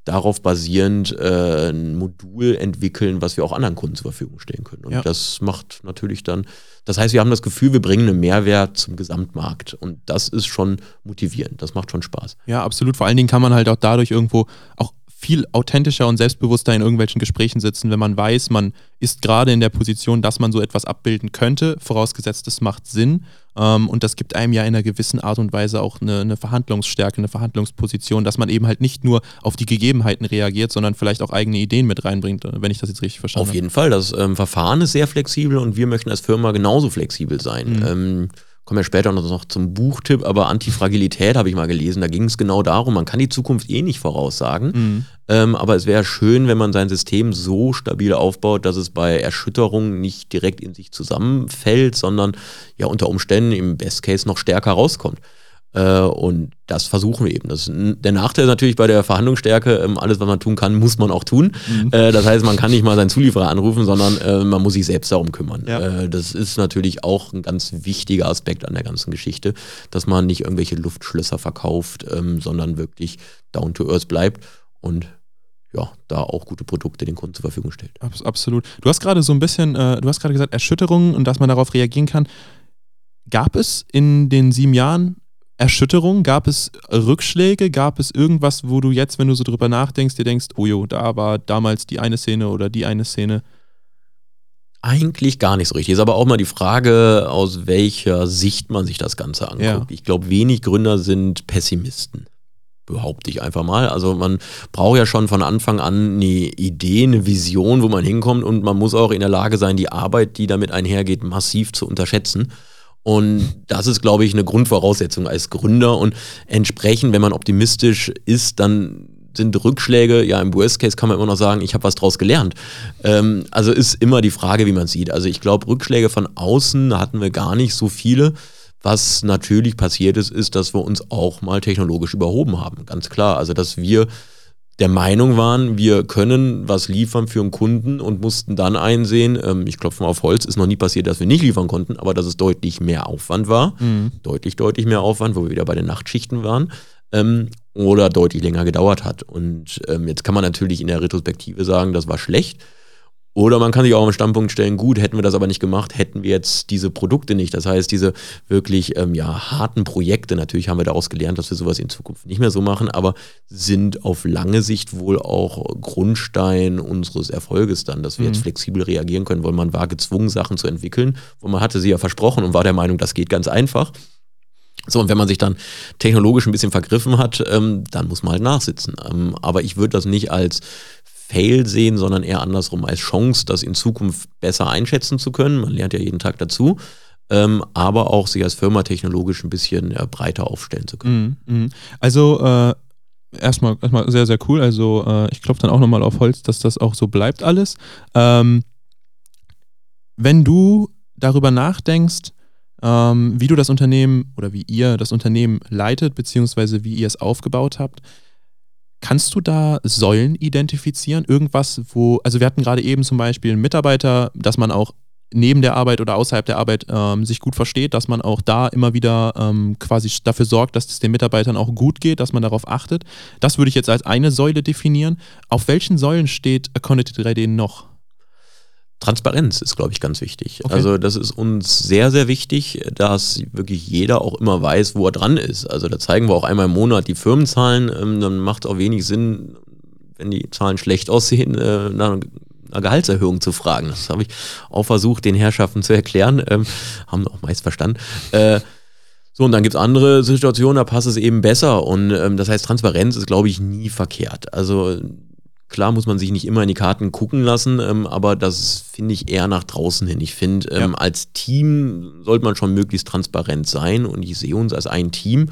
darauf basierend äh, ein Modul entwickeln, was wir auch anderen Kunden zur Verfügung stellen können. Und ja. das macht natürlich dann, das heißt, wir haben das Gefühl, wir bringen einen Mehrwert zum Gesamtmarkt. Und das ist schon motivierend, das macht schon Spaß. Ja, absolut. Vor allen Dingen kann man halt auch dadurch irgendwo auch viel authentischer und selbstbewusster in irgendwelchen Gesprächen sitzen, wenn man weiß, man ist gerade in der Position, dass man so etwas abbilden könnte, vorausgesetzt es macht Sinn. Ähm, und das gibt einem ja in einer gewissen Art und Weise auch eine, eine, Verhandlungsstärke, eine Verhandlungsposition, dass man eben halt nicht nur auf die Gegebenheiten reagiert, sondern vielleicht auch eigene Ideen mit reinbringt, wenn ich das jetzt richtig verstanden habe. Auf jeden Fall. Das ähm, Verfahren ist sehr flexibel und wir möchten als Firma genauso flexibel sein. Mhm. Ähm, kommen wir später noch zum Buchtipp, aber Antifragilität habe ich mal gelesen. Da ging es genau darum, man kann die Zukunft eh nicht voraussagen. Mhm. Ähm, aber es wäre schön, wenn man sein System so stabil aufbaut, dass es bei Erschütterungen nicht direkt in sich zusammenfällt, sondern ja unter Umständen im Best Case noch stärker rauskommt. Äh, und das versuchen wir eben. Das, der Nachteil ist natürlich bei der Verhandlungsstärke, ähm, alles, was man tun kann, muss man auch tun. Mhm. Äh, das heißt, man kann nicht mal seinen Zulieferer anrufen, sondern äh, man muss sich selbst darum kümmern. Ja. das ist natürlich auch ein ganz wichtiger Aspekt an der ganzen Geschichte, dass man nicht irgendwelche Luftschlösser verkauft, ähm, sondern wirklich down to earth bleibt und ja, da auch gute Produkte den Kunden zur Verfügung stellt. Absolut. Du hast gerade so ein bisschen, du hast gerade gesagt, Erschütterungen und dass man darauf reagieren kann. Gab es in den sieben Jahren Erschütterung? Gab es Rückschläge? Gab es irgendwas, wo du jetzt, wenn du so drüber nachdenkst, dir denkst, oh jo, da war damals die eine Szene oder die eine Szene? Eigentlich gar nicht so richtig. Ist aber auch mal die Frage, aus welcher Sicht man sich das Ganze anguckt. Ja. Ich glaube, wenig Gründer sind Pessimisten. Behaupte ich einfach mal. Also man braucht ja schon von Anfang an eine Idee, eine Vision, wo man hinkommt und man muss auch in der Lage sein, die Arbeit, die damit einhergeht, massiv zu unterschätzen. Und das ist, glaube ich, eine Grundvoraussetzung als Gründer. Und entsprechend, wenn man optimistisch ist, dann sind Rückschläge, ja, im Worst Case kann man immer noch sagen, ich habe was draus gelernt. Ähm, also ist immer die Frage, wie man sieht. Also ich glaube, Rückschläge von außen hatten wir gar nicht so viele. Was natürlich passiert ist, ist, dass wir uns auch mal technologisch überhoben haben. Ganz klar. Also, dass wir der Meinung waren, wir können was liefern für einen Kunden und mussten dann einsehen, ähm, ich klopfe mal auf Holz, ist noch nie passiert, dass wir nicht liefern konnten, aber dass es deutlich mehr Aufwand war, Mhm. deutlich, deutlich mehr Aufwand, wo wir wieder bei den Nachtschichten waren, ähm, oder deutlich länger gedauert hat. Und ähm, jetzt kann man natürlich in der Retrospektive sagen, das war schlecht. Oder man kann sich auch am Standpunkt stellen, gut, hätten wir das aber nicht gemacht, hätten wir jetzt diese Produkte nicht. Das heißt, diese wirklich ähm, ja, harten Projekte, natürlich haben wir daraus gelernt, dass wir sowas in Zukunft nicht mehr so machen, aber sind auf lange Sicht wohl auch Grundstein unseres Erfolges dann, dass wir Mhm. jetzt flexibel reagieren können, weil man war gezwungen, Sachen zu entwickeln, wo man hatte sie ja versprochen und war der Meinung, das geht ganz einfach. So, und wenn man sich dann technologisch ein bisschen vergriffen hat, ähm, dann muss man halt nachsitzen. Ähm, aber ich würde das nicht als Fail sehen, sondern eher andersrum als Chance, das in Zukunft besser einschätzen zu können. Man lernt ja jeden Tag dazu. Ähm, aber auch sich als Firma technologisch ein bisschen ja, breiter aufstellen zu können. Mhm. Mhm. Also äh, erstmal, erstmal sehr, sehr cool. Also äh, ich klopfe dann auch nochmal auf Holz, dass das auch so bleibt alles. Ähm, wenn du darüber nachdenkst, ähm, wie du das Unternehmen oder wie ihr das Unternehmen leitet, beziehungsweise wie ihr es aufgebaut habt, kannst du da Säulen identifizieren? Irgendwas, wo, also wir hatten gerade eben zum Beispiel einen Mitarbeiter, dass man auch neben der Arbeit oder außerhalb der Arbeit ähm, sich gut versteht, dass man auch da immer wieder ähm, quasi dafür sorgt, dass es den Mitarbeitern auch gut geht, dass man darauf achtet. Das würde ich jetzt als eine Säule definieren. Auf welchen Säulen steht Aconity 3D noch? Transparenz ist, glaube ich, ganz wichtig. Okay. Also das ist uns sehr, sehr wichtig, dass wirklich jeder auch immer weiß, wo er dran ist. Also da zeigen wir auch einmal im Monat die Firmenzahlen. Ähm, dann macht es auch wenig Sinn, wenn die Zahlen schlecht aussehen, äh, nach einer Gehaltserhöhung zu fragen. Das habe ich auch versucht, den Herrschaften zu erklären. Ähm, haben auch meist verstanden. Äh, so, und dann gibt es andere Situationen, da passt es eben besser. Und ähm, das heißt, Transparenz ist, glaube ich, nie verkehrt. Also klar muss man sich nicht immer in die Karten gucken lassen, ähm, aber das finde ich eher nach draußen hin. Ich finde, ähm, Ja. als Team sollte man schon möglichst transparent sein und ich sehe uns als ein Team.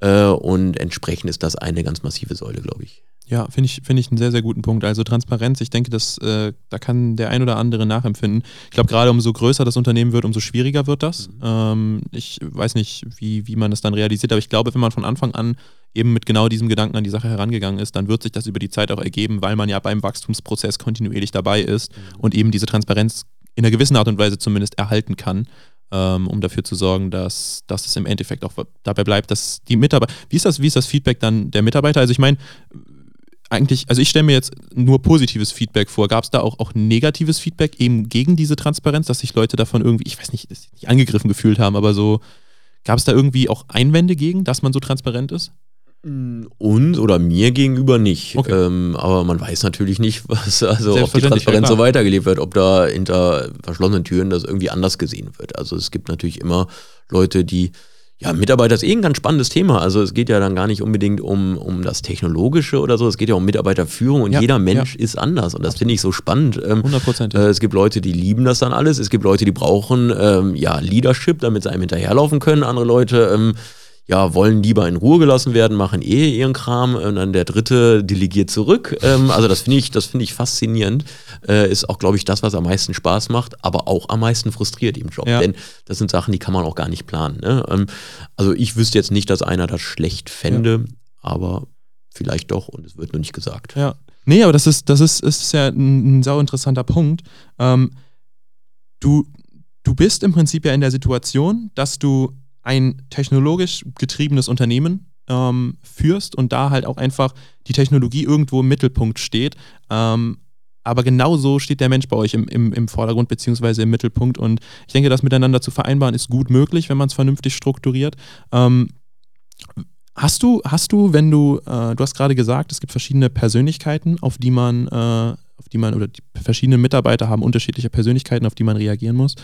Äh, und entsprechend ist das eine ganz massive Säule, glaube ich. Ja, finde ich, finde ich einen sehr, sehr guten Punkt. Also Transparenz, ich denke, dass, äh, da kann der ein oder andere nachempfinden. Ich glaube, gerade umso größer das Unternehmen wird, umso schwieriger wird das. Ähm, ich weiß nicht, wie, wie man das dann realisiert, aber ich glaube, wenn man von Anfang an eben mit genau diesem Gedanken an die Sache herangegangen ist, dann wird sich das über die Zeit auch ergeben, weil man ja beim Wachstumsprozess kontinuierlich dabei ist und eben diese Transparenz in einer gewissen Art und Weise zumindest erhalten kann, ähm, um dafür zu sorgen, dass, dass es im Endeffekt auch dabei bleibt, dass die Mitarbeiter. Wie ist das, wie ist das Feedback dann der Mitarbeiter? Also ich meine, eigentlich, also ich stelle mir jetzt nur positives Feedback vor. Gab es da auch, auch negatives Feedback eben gegen diese Transparenz, dass sich Leute davon irgendwie, ich weiß nicht, nicht angegriffen gefühlt haben, aber so, gab es da irgendwie auch Einwände gegen, dass man so transparent ist? Uns oder mir gegenüber nicht. Okay. Ähm, aber man weiß natürlich nicht, was, also ob die Transparenz ja, so weitergelebt wird, ob da hinter verschlossenen Türen das irgendwie anders gesehen wird. Also es gibt natürlich immer Leute, die, ja, Mitarbeiter ist eh ein ganz spannendes Thema. Also es geht ja dann gar nicht unbedingt um, um das Technologische oder so, es geht ja um Mitarbeiterführung und Ja, jeder Mensch ist anders und das finde ich so spannend. Ähm, 100 Prozent. äh, es gibt Leute, die lieben das dann alles. Es gibt Leute, die brauchen ähm, ja Leadership, damit sie einem hinterherlaufen können. Andere Leute ähm, ja, wollen lieber in Ruhe gelassen werden, machen eh ihren Kram. Und dann der dritte delegiert zurück. Ähm, also das finde ich, das finde ich faszinierend. Äh, ist auch, glaube ich, das, was am meisten Spaß macht, aber auch am meisten frustriert im Job. Ja. Denn das sind Sachen, die kann man auch gar nicht planen. Ne? Ähm, also ich wüsste jetzt nicht, dass einer das schlecht fände, aber vielleicht doch und es wird nur nicht gesagt. Ja. Nee, aber das ist, das ist, ist ja ein, ein sau interessanter Punkt. Ähm, du, du bist im Prinzip ja in der Situation, dass du ein technologisch getriebenes Unternehmen ähm, führst und da halt auch einfach die Technologie irgendwo im Mittelpunkt steht. Ähm, aber genauso steht der Mensch bei euch im, im, im Vordergrund beziehungsweise im Mittelpunkt. Und ich denke, das miteinander zu vereinbaren ist gut möglich, wenn man es vernünftig strukturiert. Ähm, Hast du, hast du, wenn du, äh, du hast gerade gesagt, es gibt verschiedene Persönlichkeiten, auf die man, äh, auf die man, oder die verschiedenen Mitarbeiter haben unterschiedliche Persönlichkeiten, auf die man reagieren muss.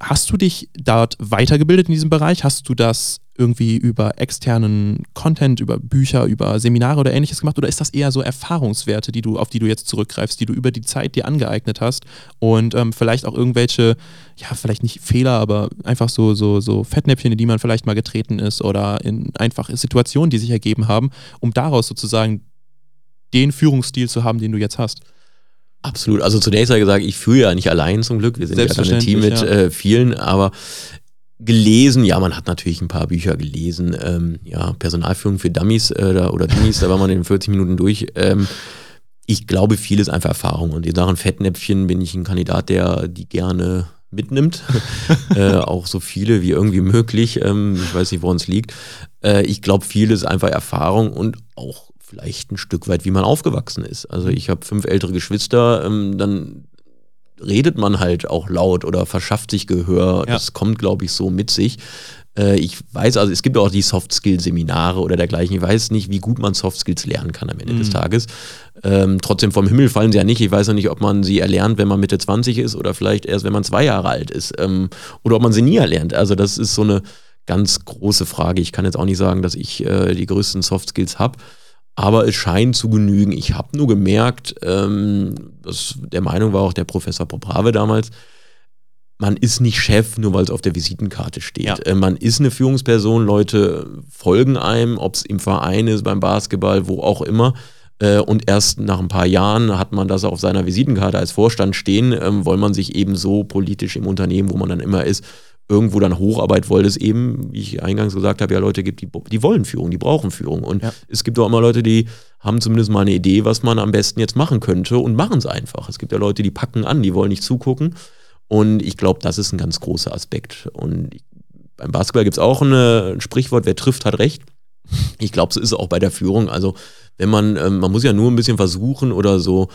Hast du dich dort weitergebildet in diesem Bereich? Hast du das irgendwie über externen Content, über Bücher, über Seminare oder ähnliches gemacht? Oder ist das eher so Erfahrungswerte, die du, auf die du jetzt zurückgreifst, die du über die Zeit dir angeeignet hast und ähm, vielleicht auch irgendwelche, ja, vielleicht nicht Fehler, aber einfach so, so, so Fettnäpfchen, in die man vielleicht mal getreten ist oder in einfache Situationen, die sich ergeben haben, um daraus sozusagen den Führungsstil zu haben, den du jetzt hast? Absolut. Also zunächst mal gesagt, ich führe ja nicht allein zum Glück. Wir sind ja ein Team mit Selbstverständlich, äh, vielen, aber gelesen, ja, man hat natürlich ein paar Bücher gelesen, ähm, ja, Personalführung für Dummies äh, da, oder Dummies, da war man in 40 Minuten durch. Ähm, ich glaube, viel ist einfach Erfahrung und in Sachen Fettnäpfchen bin ich ein Kandidat, der die gerne mitnimmt. äh, auch so viele wie irgendwie möglich. Ähm, ich weiß nicht, woran es liegt. Äh, ich glaube, viel ist einfach Erfahrung und auch vielleicht ein Stück weit, wie man aufgewachsen ist. Also ich habe fünf ältere Geschwister, ähm, dann redet man halt auch laut oder verschafft sich Gehör. Ja. Das kommt, glaube ich, so mit sich. Äh, ich weiß, also es gibt auch die Soft Skill Seminare oder dergleichen. Ich weiß nicht, wie gut man Soft Skills lernen kann am Ende mhm. des Tages. Ähm, trotzdem vom Himmel fallen sie ja nicht. Ich weiß noch nicht, ob man sie erlernt, wenn man Mitte 20 ist oder vielleicht erst, wenn man zwei Jahre alt ist. Ähm, oder ob man sie nie erlernt. Also das ist so eine ganz große Frage. Ich kann jetzt auch nicht sagen, dass ich äh, die größten Soft Skills habe aber es scheint zu genügen. Ich habe nur gemerkt, ähm, das, der Meinung war auch der Professor Poprave damals, man ist nicht Chef, nur weil es auf der Visitenkarte steht. Ja. Äh, man ist eine Führungsperson, Leute folgen einem, ob es im Verein ist, beim Basketball, wo auch immer. Äh, und erst nach ein paar Jahren hat man das auf seiner Visitenkarte als Vorstand stehen, ähm, weil man sich eben so politisch im Unternehmen, wo man dann immer ist, irgendwo dann hocharbeiten wollte, es eben, wie ich eingangs gesagt habe, ja Leute gibt, die, die wollen Führung, die brauchen Führung. Und ja. es gibt auch immer Leute, die haben zumindest mal eine Idee, was man am besten jetzt machen könnte und machen es einfach. Es gibt ja Leute, die packen an, die wollen nicht zugucken. Und ich glaube, das ist ein ganz großer Aspekt. Und beim Basketball gibt es auch eine, ein Sprichwort, wer trifft, hat recht. Ich glaube, so ist es auch bei der Führung. Also wenn man, ähm, man muss ja nur ein bisschen versuchen oder so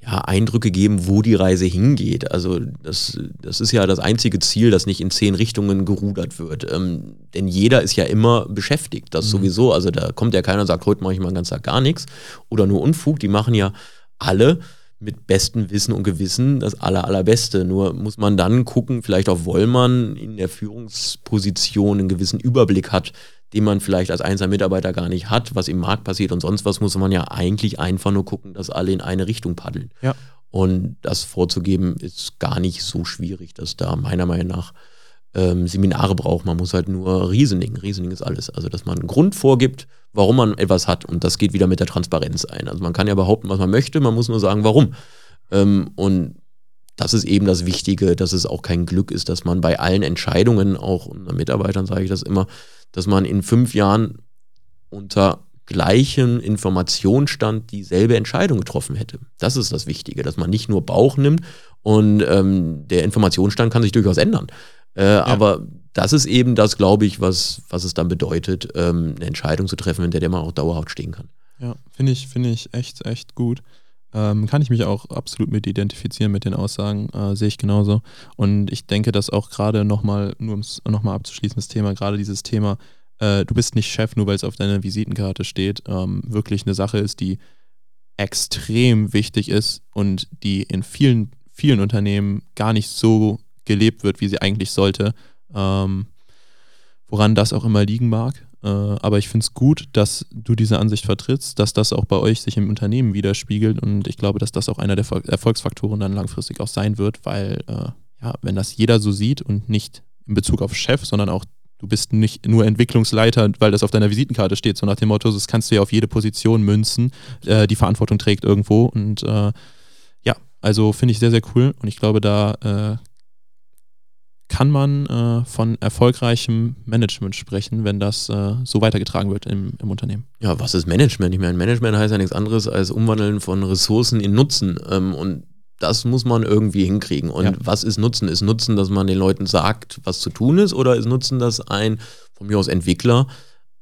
ja, Eindrücke geben, wo die Reise hingeht. Also das, das ist ja das einzige Ziel, dass nicht in zehn Richtungen gerudert wird. Ähm, denn jeder ist ja immer beschäftigt, das mhm. sowieso. Also da kommt ja keiner und sagt, heute mache ich mal einen ganzen Tag gar nichts oder nur Unfug. Die machen ja alle mit bestem Wissen und Gewissen das aller, allerbeste. Nur muss man dann gucken, vielleicht auch Wollmann in der Führungsposition einen gewissen Überblick hat, den man vielleicht als einzelner Mitarbeiter gar nicht hat, was im Markt passiert und sonst was, muss man ja eigentlich einfach nur gucken, dass alle in eine Richtung paddeln. Ja. Und das vorzugeben ist gar nicht so schwierig, dass da meiner Meinung nach ähm, Seminare braucht. Man muss halt nur Reasoning. Reasoning ist alles. Also, dass man einen Grund vorgibt, warum man etwas hat. Und das geht wieder mit der Transparenz ein. Also, man kann ja behaupten, was man möchte, man muss nur sagen, warum. Ähm, und das ist eben das Wichtige, dass es auch kein Glück ist, dass man bei allen Entscheidungen, auch unseren Mitarbeitern sage ich das immer, dass man in fünf Jahren unter gleichem Informationsstand dieselbe Entscheidung getroffen hätte. Das ist das Wichtige, dass man nicht nur Bauch nimmt und ähm, der Informationsstand kann sich durchaus ändern. Äh, ja. Aber das ist eben das, glaube ich, was, was es dann bedeutet, ähm, eine Entscheidung zu treffen, in der, der man auch dauerhaft stehen kann. Ja, finde ich, finde ich echt, echt gut. Ähm, kann ich mich auch absolut mit identifizieren mit den Aussagen, äh, sehe ich genauso. Und ich denke, dass auch gerade nochmal, nur um es nochmal abzuschließen, das Thema, gerade dieses Thema, äh, du bist nicht Chef, nur weil es auf deiner Visitenkarte steht, ähm, wirklich eine Sache ist, die extrem wichtig ist und die in vielen, vielen Unternehmen gar nicht so gelebt wird, wie sie eigentlich sollte. Ähm, woran das auch immer liegen mag. Äh, aber ich finde es gut, dass du diese Ansicht vertrittst, dass das auch bei euch sich im Unternehmen widerspiegelt. Und ich glaube, dass das auch einer der Erfolgsfaktoren dann langfristig auch sein wird, weil äh, ja, wenn das jeder so sieht und nicht in Bezug auf Chef, sondern auch du bist nicht nur Entwicklungsleiter, weil das auf deiner Visitenkarte steht, so nach dem Motto, das kannst du ja auf jede Position münzen, äh, die Verantwortung trägt irgendwo. Und äh, ja, also finde ich sehr, sehr cool. Und ich glaube, da äh, kann man äh, von erfolgreichem Management sprechen, wenn das äh, so weitergetragen wird im, im, Unternehmen. Ja, was ist Management? Ich meine, Management heißt ja nichts anderes als Umwandeln von Ressourcen in Nutzen. Ähm, und das muss man irgendwie hinkriegen. Und ja. was ist Nutzen? Ist Nutzen, dass man den Leuten sagt, was zu tun ist? Oder ist Nutzen, dass ein von mir aus Entwickler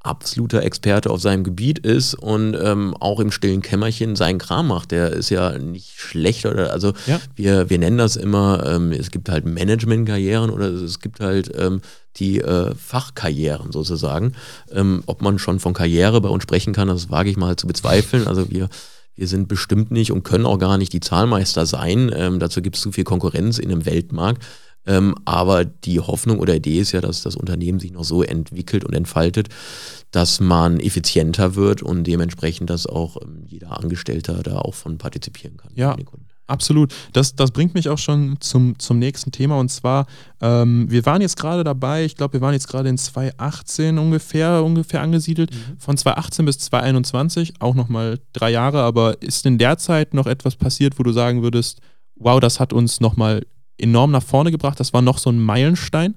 absoluter Experte auf seinem Gebiet ist und ähm, auch im stillen Kämmerchen seinen Kram macht. Der ist ja nicht schlecht oder also ja. wir, wir nennen das immer, ähm, es gibt halt Managementkarrieren oder es gibt halt ähm, die äh, Fachkarrieren sozusagen. Ähm, ob man schon von Karriere bei uns sprechen kann, das wage ich mal zu bezweifeln. Also wir wir sind bestimmt nicht und können auch gar nicht die Zahlmeister sein. Ähm, dazu gibt es zu viel Konkurrenz in einem Weltmarkt. Ähm, aber die Hoffnung oder Idee ist ja, dass das Unternehmen sich noch so entwickelt und entfaltet, dass man effizienter wird und dementsprechend, dass auch ähm, jeder Angestellter da auch von partizipieren kann. Ja, absolut. Das, das bringt mich auch schon zum, zum nächsten Thema und zwar, ähm, wir waren jetzt gerade dabei, ich glaube, wir waren jetzt gerade in 2018 ungefähr, ungefähr angesiedelt, mhm. von 2018 bis 2021, auch nochmal drei Jahre, aber ist in der Zeit noch etwas passiert, wo du sagen würdest, wow, das hat uns nochmal enorm nach vorne gebracht. Das war noch so ein Meilenstein.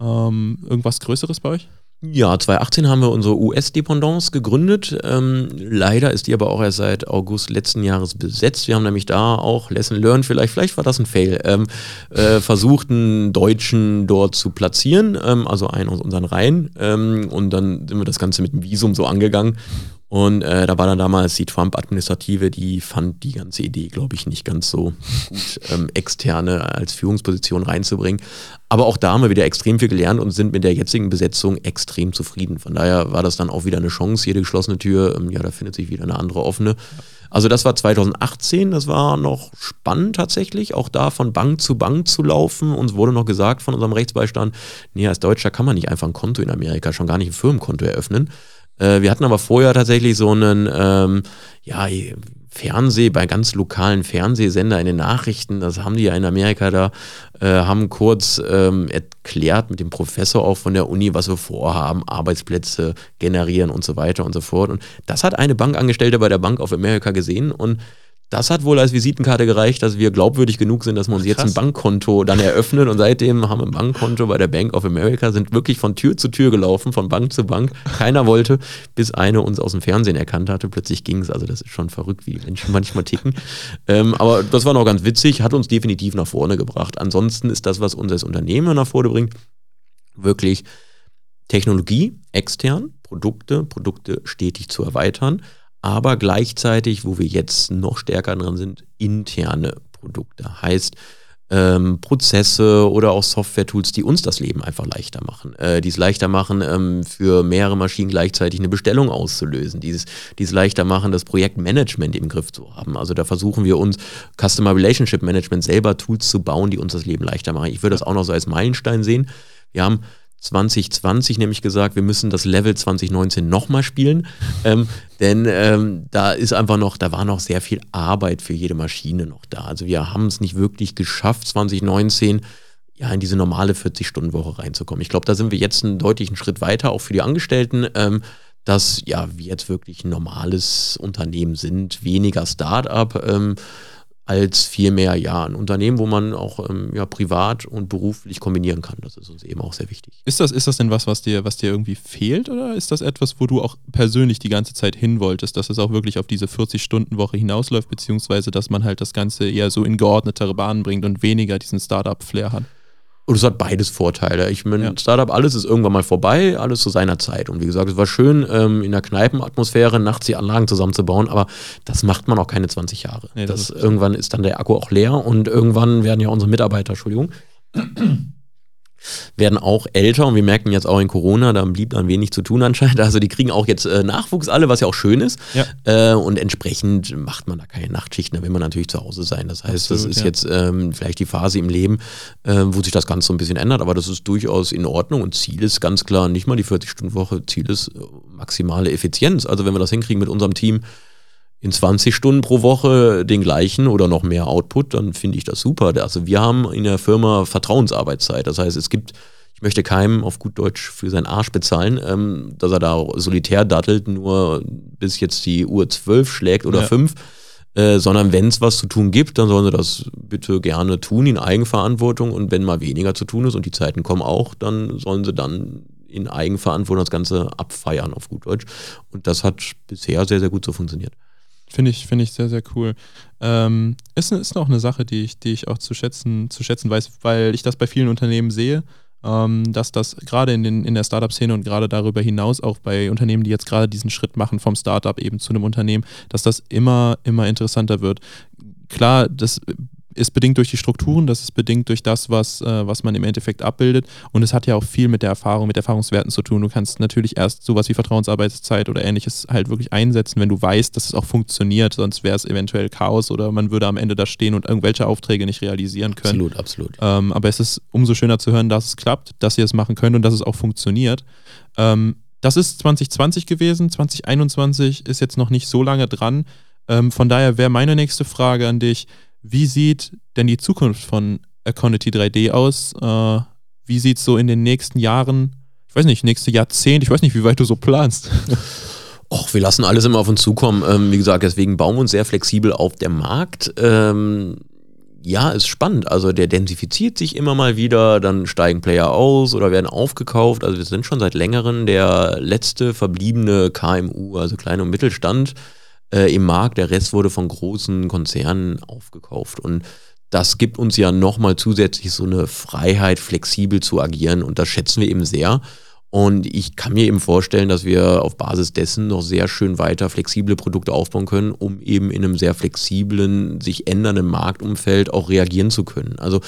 Ähm, irgendwas Größeres bei euch? Ja, 2018 haben wir unsere US-Dependance gegründet. Ähm, leider ist die aber auch erst seit August letzten Jahres besetzt. Wir haben nämlich da auch Lesson Learned, vielleicht, vielleicht war das ein Fail, ähm, äh, versucht, einen Deutschen dort zu platzieren, ähm, also einen aus unseren Reihen. Ähm, und dann sind wir das Ganze mit dem Visum so angegangen und äh, da war dann damals die Trump-Administrative, die fand die ganze Idee, glaube ich, nicht ganz so gut, ähm, externe als Führungsposition reinzubringen. Aber auch da haben wir wieder extrem viel gelernt und sind mit der jetzigen Besetzung extrem zufrieden. Von daher war das dann auch wieder eine Chance. Jede geschlossene Tür, ähm, ja, da findet sich wieder eine andere offene. Also das war 2018, das war noch spannend tatsächlich, auch da von Bank zu Bank zu laufen. Uns wurde noch gesagt von unserem Rechtsbeistand, nee, als Deutscher kann man nicht einfach ein Konto in Amerika, schon gar nicht ein Firmenkonto eröffnen. Äh, wir hatten aber vorher tatsächlich so einen, ähm, ja, Fernseh, bei ganz lokalen Fernsehsender in den Nachrichten, das haben die ja in Amerika da, äh, haben kurz ähm, erklärt mit dem Professor auch von der Uni, was wir vorhaben, Arbeitsplätze generieren und so weiter und so fort. Und das hat eine Bankangestellte bei der Bank of America gesehen und das hat wohl als Visitenkarte gereicht, dass wir glaubwürdig genug sind, dass wir uns Ach, jetzt ein Bankkonto dann eröffnen. Und seitdem haben wir ein Bankkonto bei der Bank of America, sind wirklich von Tür zu Tür gelaufen, von Bank zu Bank. Keiner wollte, bis eine uns aus dem Fernsehen erkannt hatte. Plötzlich ging es. Also das ist schon verrückt, wie Menschen manchmal ticken. Ähm, aber das war noch ganz witzig, hat uns definitiv nach vorne gebracht. Ansonsten ist das, was unser Unternehmen nach vorne bringt, wirklich Technologie extern, Produkte, Produkte stetig zu erweitern aber gleichzeitig, wo wir jetzt noch stärker dran sind, interne Produkte. Heißt, ähm, Prozesse oder auch Software-Tools, die uns das Leben einfach leichter machen. Äh, die es leichter machen, ähm, für mehrere Maschinen gleichzeitig eine Bestellung auszulösen. Dieses, die es leichter machen, das Projektmanagement im Griff zu haben. Also da versuchen wir uns Customer Relationship Management selber Tools zu bauen, die uns das Leben leichter machen. Ich würde das auch noch so als Meilenstein sehen. Wir haben 2020 nämlich gesagt, wir müssen das Level 2019 nochmal spielen. Ähm, denn ähm, da ist einfach noch, da war noch sehr viel Arbeit für jede Maschine noch da. Also wir haben es nicht wirklich geschafft, 2019 ja in diese normale 40-Stunden-Woche reinzukommen. Ich glaube, da sind wir jetzt einen deutlichen Schritt weiter, auch für die Angestellten. Ähm, dass ja wir jetzt wirklich ein normales Unternehmen sind, weniger Start-up. Als vielmehr ja ein Unternehmen, wo man auch ähm, ja, privat und beruflich kombinieren kann. Das ist uns eben auch sehr wichtig. Ist das, ist das denn was, was dir, was dir irgendwie fehlt oder ist das etwas, wo du auch persönlich die ganze Zeit hin wolltest, dass es auch wirklich auf diese 40-Stunden-Woche hinausläuft, beziehungsweise dass man halt das Ganze eher so in geordnetere Bahnen bringt und weniger diesen Startup-Flair hat? Und es hat beides Vorteile. Ich meine, ja. Startup, alles ist irgendwann mal vorbei, alles zu seiner Zeit. Und wie gesagt, es war schön, ähm, in der Kneipenatmosphäre nachts die Anlagen zusammenzubauen, aber das macht man auch keine 20 Jahre. Nee, das, das ist irgendwann ist dann der Akku auch leer und irgendwann werden ja unsere Mitarbeiter, Entschuldigung, werden auch älter und wir merken jetzt auch in Corona, da blieb dann wenig zu tun anscheinend. Also die kriegen auch jetzt äh, Nachwuchs alle, was ja auch schön ist. Ja. Äh, und entsprechend macht man da keine Nachtschichten, da will man natürlich zu Hause sein. Das heißt, Absolut, das ist ja. jetzt ähm, vielleicht die Phase im Leben, äh, wo sich das Ganze so ein bisschen ändert, aber das ist durchaus in Ordnung und Ziel ist ganz klar nicht mal die 40-Stunden-Woche, Ziel ist äh, maximale Effizienz. Also wenn wir das hinkriegen mit unserem Team, in 20 Stunden pro Woche den gleichen oder noch mehr Output, dann finde ich das super. Also wir haben in der Firma Vertrauensarbeitszeit. Das heißt, es gibt, ich möchte keinem auf gut Deutsch für seinen Arsch bezahlen, ähm, dass er da solitär dattelt, nur bis jetzt die Uhr 12 schlägt oder ja. 5. Äh, sondern wenn es was zu tun gibt, dann sollen sie das bitte gerne tun in Eigenverantwortung und wenn mal weniger zu tun ist und die Zeiten kommen auch, dann sollen sie dann in Eigenverantwortung das Ganze abfeiern auf gut Deutsch. Und das hat bisher sehr, sehr gut so funktioniert. Finde ich, finde ich sehr, sehr cool. Ähm, ist, ist auch eine Sache, die ich, die ich auch zu schätzen, zu schätzen weiß, weil ich das bei vielen Unternehmen sehe, ähm, dass das gerade in, in der Startup-Szene und gerade darüber hinaus auch bei Unternehmen, die jetzt gerade diesen Schritt machen vom Startup eben zu einem Unternehmen, dass das immer, immer interessanter wird. Klar, das ist bedingt durch die Strukturen, das ist bedingt durch das, was, äh, was man im Endeffekt abbildet. Und es hat ja auch viel mit der Erfahrung, mit Erfahrungswerten zu tun. Du kannst natürlich erst sowas wie Vertrauensarbeitszeit oder ähnliches halt wirklich einsetzen, wenn du weißt, dass es auch funktioniert. Sonst wäre es eventuell Chaos oder man würde am Ende da stehen und irgendwelche Aufträge nicht realisieren können. Absolut, absolut. Ähm, aber es ist umso schöner zu hören, dass es klappt, dass ihr es machen könnt und dass es auch funktioniert. Ähm, das ist 2020 gewesen. 2021 ist jetzt noch nicht so lange dran. Ähm, von daher wäre meine nächste Frage an dich wie sieht denn die Zukunft von Econity 3D aus? Äh, wie sieht es so in den nächsten Jahren, ich weiß nicht, nächste Jahrzehnt, ich weiß nicht, wie weit du so planst. Och, wir lassen alles immer auf uns zukommen. Ähm, wie gesagt, deswegen bauen wir uns sehr flexibel auf der Markt. Ähm, ja, ist spannend. Also der densifiziert sich immer mal wieder, dann steigen Player aus oder werden aufgekauft. Also wir sind schon seit längerem der letzte verbliebene KMU, also Klein- und Mittelstand äh, im Markt. Der Rest wurde von großen Konzernen aufgekauft. Und das gibt uns ja nochmal zusätzlich so eine Freiheit, flexibel zu agieren. Und das schätzen wir eben sehr. Und ich kann mir eben vorstellen, dass wir auf Basis dessen noch sehr schön weiter flexible Produkte aufbauen können, um eben in einem sehr flexiblen, sich ändernden Marktumfeld auch reagieren zu können. Also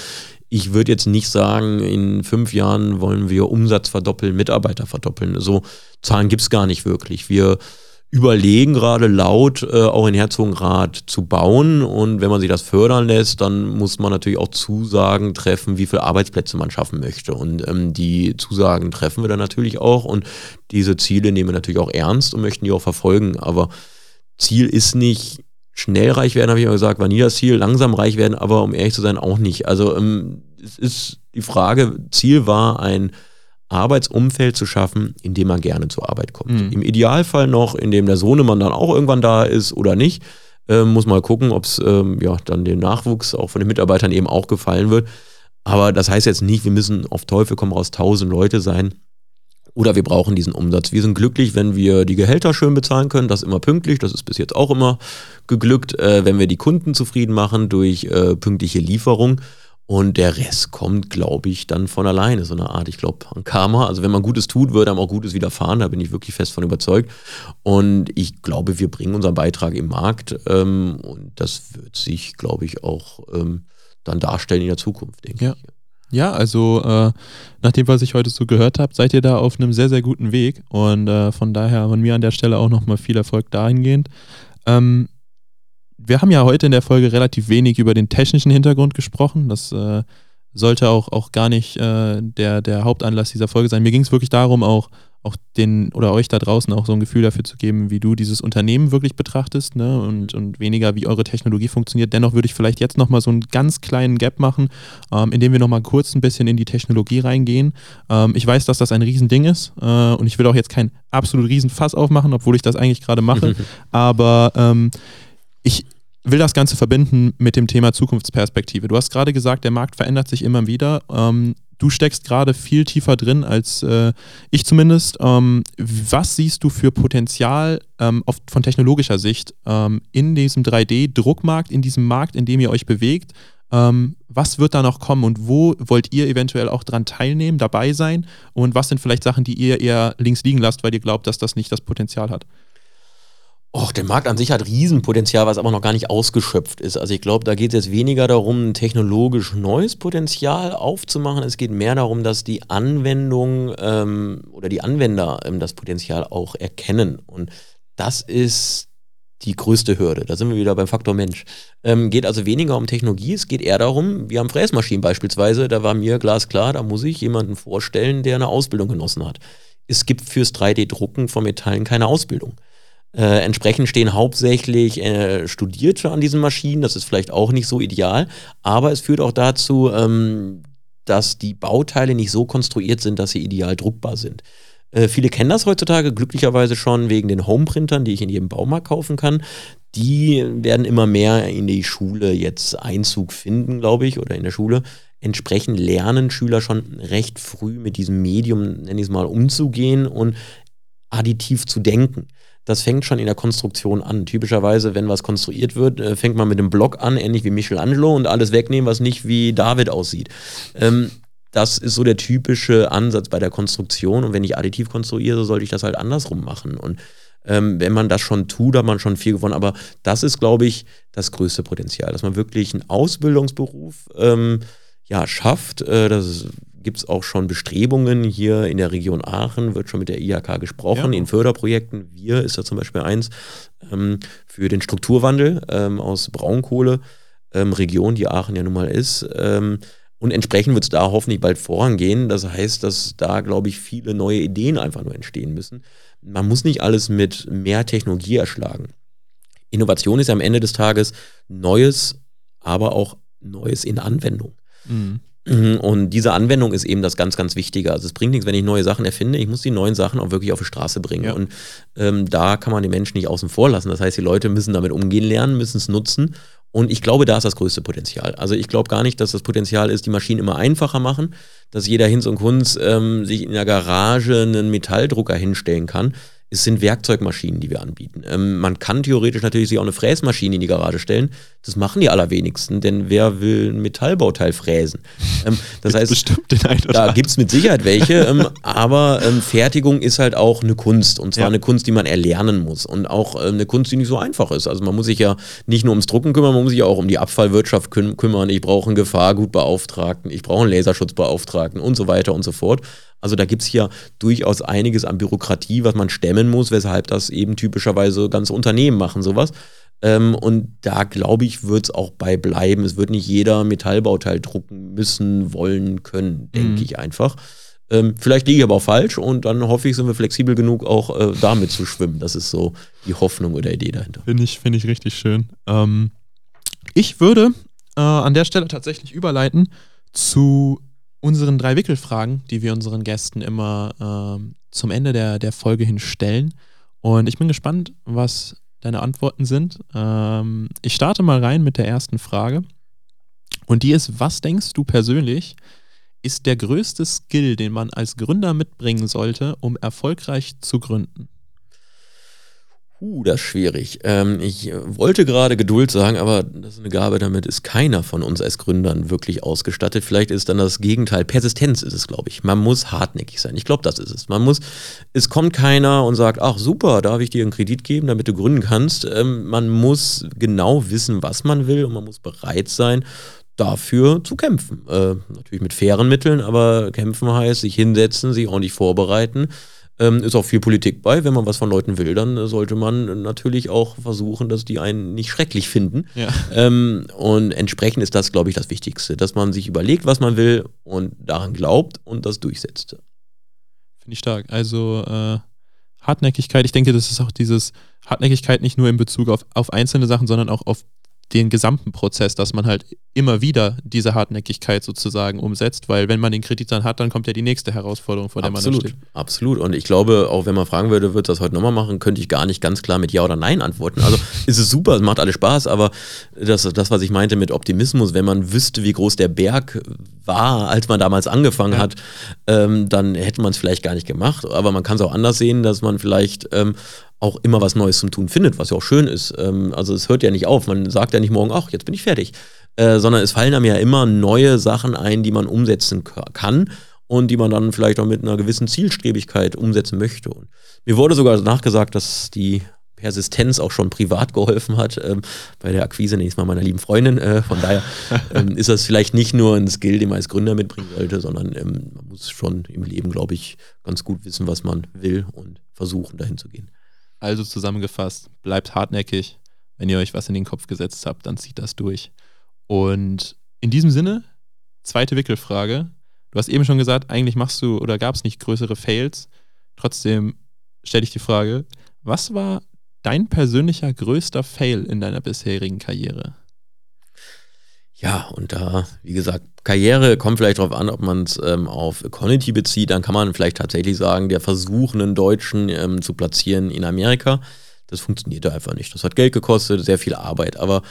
ich würde jetzt nicht sagen, in fünf Jahren wollen wir Umsatz verdoppeln, Mitarbeiter verdoppeln. So Zahlen gibt es gar nicht wirklich. Wir überlegen gerade laut, äh, auch in Herzogenrath zu bauen. Und wenn man sich das fördern lässt, dann muss man natürlich auch Zusagen treffen, wie viele Arbeitsplätze man schaffen möchte. Und ähm, die Zusagen treffen wir dann natürlich auch. Und diese Ziele nehmen wir natürlich auch ernst und möchten die auch verfolgen. Aber Ziel ist nicht schnell reich werden, habe ich immer gesagt, war nie das Ziel. Langsam reich werden, aber um ehrlich zu sein, auch nicht. Also ähm, es ist die Frage, Ziel war ein Arbeitsumfeld zu schaffen, in dem man gerne zur Arbeit kommt. Mhm. Im Idealfall noch, in dem der Sohnemann dann auch irgendwann da ist oder nicht. Äh, muss mal gucken, ob es ähm, ja, dann dem Nachwuchs auch von den Mitarbeitern eben auch gefallen wird. Aber das heißt jetzt nicht, wir müssen auf Teufel komm raus tausend Leute sein. Oder wir brauchen diesen Umsatz. Wir sind glücklich, wenn wir die Gehälter schön bezahlen können. Das ist immer pünktlich. Das ist bis jetzt auch immer geglückt. Äh, wenn wir die Kunden zufrieden machen durch äh, pünktliche Lieferung. Und der Rest kommt, glaube ich, dann von alleine. So eine Art, ich glaube, an Karma. Also wenn man Gutes tut, wird einem auch Gutes widerfahren. Da bin ich wirklich fest von überzeugt. Und ich glaube, wir bringen unseren Beitrag im Markt. Ähm, und das wird sich, glaube ich, auch ähm, dann darstellen in der Zukunft, denke ja. ich. Ja, also äh, nach dem, was ich heute so gehört habe, seid ihr da auf einem sehr, sehr guten Weg. Und äh, von daher von mir an der Stelle auch nochmal viel Erfolg dahingehend. Ähm, wir haben ja heute in der Folge relativ wenig über den technischen Hintergrund gesprochen. Das äh, sollte auch, auch gar nicht äh, der, der Hauptanlass dieser Folge sein. Mir ging es wirklich darum, auch, auch den oder euch da draußen auch so ein Gefühl dafür zu geben, wie du dieses Unternehmen wirklich betrachtest ne? und, und weniger, wie eure Technologie funktioniert. Dennoch würde ich vielleicht jetzt nochmal so einen ganz kleinen Gap machen, ähm, indem wir nochmal kurz ein bisschen in die Technologie reingehen. Ähm, ich weiß, dass das ein Riesending ist äh, und ich will auch jetzt kein absolut Riesenfass aufmachen, obwohl ich das eigentlich gerade mache. Aber ähm, ich will das Ganze verbinden mit dem Thema Zukunftsperspektive. Du hast gerade gesagt, der Markt verändert sich immer wieder. Ähm, du steckst gerade viel tiefer drin als äh, ich zumindest. Ähm, was siehst du für Potenzial ähm, auf, von technologischer Sicht ähm, in diesem 3D-Druckmarkt, in diesem Markt, in dem ihr euch bewegt? Ähm, was wird da noch kommen und wo wollt ihr eventuell auch dran teilnehmen, dabei sein? Und was sind vielleicht Sachen, die ihr eher links liegen lasst, weil ihr glaubt, dass das nicht das Potenzial hat? Och, der Markt an sich hat Riesenpotenzial, was aber noch gar nicht ausgeschöpft ist. Also ich glaube, da geht es jetzt weniger darum, technologisch neues Potenzial aufzumachen. Es geht mehr darum, dass die Anwendung ähm, oder die Anwender ähm, das Potenzial auch erkennen. Und das ist die größte Hürde. Da sind wir wieder beim Faktor Mensch. Ähm, geht also weniger um Technologie, es geht eher darum, wir haben Fräsmaschinen beispielsweise, da war mir glasklar, da muss ich jemanden vorstellen, der eine Ausbildung genossen hat. Es gibt fürs 3D-Drucken von Metallen keine Ausbildung. Äh, entsprechend stehen hauptsächlich äh, Studierte an diesen Maschinen. Das ist vielleicht auch nicht so ideal, aber es führt auch dazu, ähm, dass die Bauteile nicht so konstruiert sind, dass sie ideal druckbar sind. Äh, viele kennen das heutzutage glücklicherweise schon wegen den Homeprintern, die ich in jedem Baumarkt kaufen kann. Die werden immer mehr in die Schule jetzt Einzug finden, glaube ich, oder in der Schule. Entsprechend lernen Schüler schon recht früh mit diesem Medium, nenne ich es mal, umzugehen und additiv zu denken das fängt schon in der Konstruktion an. Typischerweise, wenn was konstruiert wird, äh, fängt man mit einem Block an, ähnlich wie Michelangelo, und alles wegnehmen, was nicht wie David aussieht. Ähm, das ist so der typische Ansatz bei der Konstruktion. Und wenn ich additiv konstruiere, sollte ich das halt andersrum machen. Und ähm, wenn man das schon tut, hat man schon viel gewonnen. Aber das ist, glaube ich, das größte Potenzial, dass man wirklich einen Ausbildungsberuf ähm, ja, schafft. Äh, das gibt es auch schon Bestrebungen hier in der Region Aachen, wird schon mit der IHK gesprochen, ja. in Förderprojekten. Wir ist da zum Beispiel eins ähm, für den Strukturwandel ähm, aus Braunkohle, ähm, Region, die Aachen ja nun mal ist. Ähm, und entsprechend wird es da hoffentlich bald vorangehen. Das heißt, dass da, glaube ich, viele neue Ideen einfach nur entstehen müssen. Man muss nicht alles mit mehr Technologie erschlagen. Innovation ist ja am Ende des Tages Neues, aber auch Neues in Anwendung. Mhm. Und diese Anwendung ist eben das ganz, ganz Wichtige. Also es bringt nichts, wenn ich neue Sachen erfinde. Ich muss die neuen Sachen auch wirklich auf die Straße bringen. Ja. Und ähm, da kann man die Menschen nicht außen vor lassen. Das heißt, die Leute müssen damit umgehen lernen, müssen es nutzen. Und ich glaube, da ist das größte Potenzial. Also ich glaube gar nicht, dass das Potenzial ist, die Maschinen immer einfacher machen, dass jeder Hinz und Kunz ähm, sich in der Garage einen Metalldrucker hinstellen kann, es sind Werkzeugmaschinen, die wir anbieten. Ähm, man kann theoretisch natürlich sich auch eine Fräsmaschine in die Garage stellen. Das machen die allerwenigsten, denn wer will ein Metallbauteil fräsen? Ähm, das heißt, Bestimmt den einen oder da gibt es mit Sicherheit welche, ähm, aber ähm, Fertigung ist halt auch eine Kunst und zwar Ja. eine Kunst, die man erlernen muss und auch ähm, eine Kunst, die nicht so einfach ist. Also man muss sich ja nicht nur ums Drucken kümmern, man muss sich ja auch um die Abfallwirtschaft küm kümmern. Ich brauche einen Gefahrgutbeauftragten, ich brauche einen Laserschutzbeauftragten und so weiter und so fort. Also da gibt es ja durchaus einiges an Bürokratie, was man stemmen muss, weshalb das eben typischerweise ganze Unternehmen machen, sowas. Ähm, und da glaube ich, wird es auch bei bleiben. Es wird nicht jeder Metallbauteil drucken müssen, wollen, können, denke Mhm. ich einfach. Ähm, vielleicht liege ich aber auch falsch und dann hoffe ich, sind wir flexibel genug, auch äh, damit zu schwimmen. Das ist so die Hoffnung oder Idee dahinter. Finde ich, finde ich richtig schön. Ähm, ich würde äh, an der Stelle tatsächlich überleiten zu unseren drei Wickelfragen, die wir unseren Gästen immer ähm, zum Ende der, der Folge hin stellen. Und ich bin gespannt, was deine Antworten sind. Ähm, ich starte mal rein mit der ersten Frage. Und die ist, was denkst du persönlich, ist der größte Skill, den man als Gründer mitbringen sollte, um erfolgreich zu gründen? Uh, das ist schwierig. Ähm, ich wollte gerade Geduld sagen, aber das ist eine Gabe, damit ist keiner von uns als Gründern wirklich ausgestattet. Vielleicht ist dann das Gegenteil. Persistenz ist es, glaube ich. Man muss hartnäckig sein. Ich glaube, das ist es. Man muss, es kommt keiner und sagt, ach super, darf ich dir einen Kredit geben, damit du gründen kannst. Ähm, man muss genau wissen, was man will und man muss bereit sein, dafür zu kämpfen. Äh, natürlich mit fairen Mitteln, aber kämpfen heißt, sich hinsetzen, sich ordentlich vorbereiten. Ähm, ist auch viel Politik bei. Wenn man was von Leuten will, dann äh, sollte man natürlich auch versuchen, dass die einen nicht schrecklich finden. Ja. Ähm, und entsprechend ist das, glaube ich, das Wichtigste, dass man sich überlegt, was man will und daran glaubt und das durchsetzt. Finde ich stark. Also äh, Hartnäckigkeit, ich denke, das ist auch dieses Hartnäckigkeit nicht nur in Bezug auf, auf einzelne Sachen, sondern auch auf den gesamten Prozess, dass man halt immer wieder diese Hartnäckigkeit sozusagen umsetzt, weil wenn man den Kredit dann hat, dann kommt ja die nächste Herausforderung, vor der man Absolut, dann steht. absolut. Und ich glaube, auch wenn man fragen würde, wird das heute nochmal machen, könnte ich gar nicht ganz klar mit Ja oder Nein antworten. Also ist es super, es macht alles Spaß, aber das, das, was ich meinte mit Optimismus, wenn man wüsste, wie groß der Berg war, als man damals angefangen Ja. hat, ähm, dann hätte man es vielleicht gar nicht gemacht. Aber man kann es auch anders sehen, dass man vielleicht ähm, auch immer was Neues zum Tun findet, was ja auch schön ist. Ähm, also es hört ja nicht auf. Man sagt ja nicht morgen, ach, jetzt bin ich fertig. Äh, sondern es fallen einem ja immer neue Sachen ein, die man umsetzen ka- kann und die man dann vielleicht auch mit einer gewissen Zielstrebigkeit umsetzen möchte. Und mir wurde sogar nachgesagt, dass die Persistenz auch schon privat geholfen hat ähm, bei der Akquise nächstes Mal meiner lieben Freundin. Äh, von daher ähm, ist das vielleicht nicht nur ein Skill, den man als Gründer mitbringen sollte, sondern ähm, man muss schon im Leben, glaube ich, ganz gut wissen, was man will und versuchen, dahin zu gehen. Also zusammengefasst, bleibt hartnäckig. Wenn ihr euch was in den Kopf gesetzt habt, dann zieht das durch. Und in diesem Sinne, zweite Wickelfrage. Du hast eben schon gesagt, eigentlich machst du oder gab es nicht größere Fails. Trotzdem stelle ich die Frage, was war dein persönlicher größter Fail in deiner bisherigen Karriere? Ja, und da, wie gesagt, Karriere kommt vielleicht darauf an, ob man es ähm, auf Equality bezieht. Dann kann man vielleicht tatsächlich sagen, der Versuch, einen Deutschen ähm, zu platzieren in Amerika, das funktionierte einfach nicht. Das hat Geld gekostet, sehr viel Arbeit, aber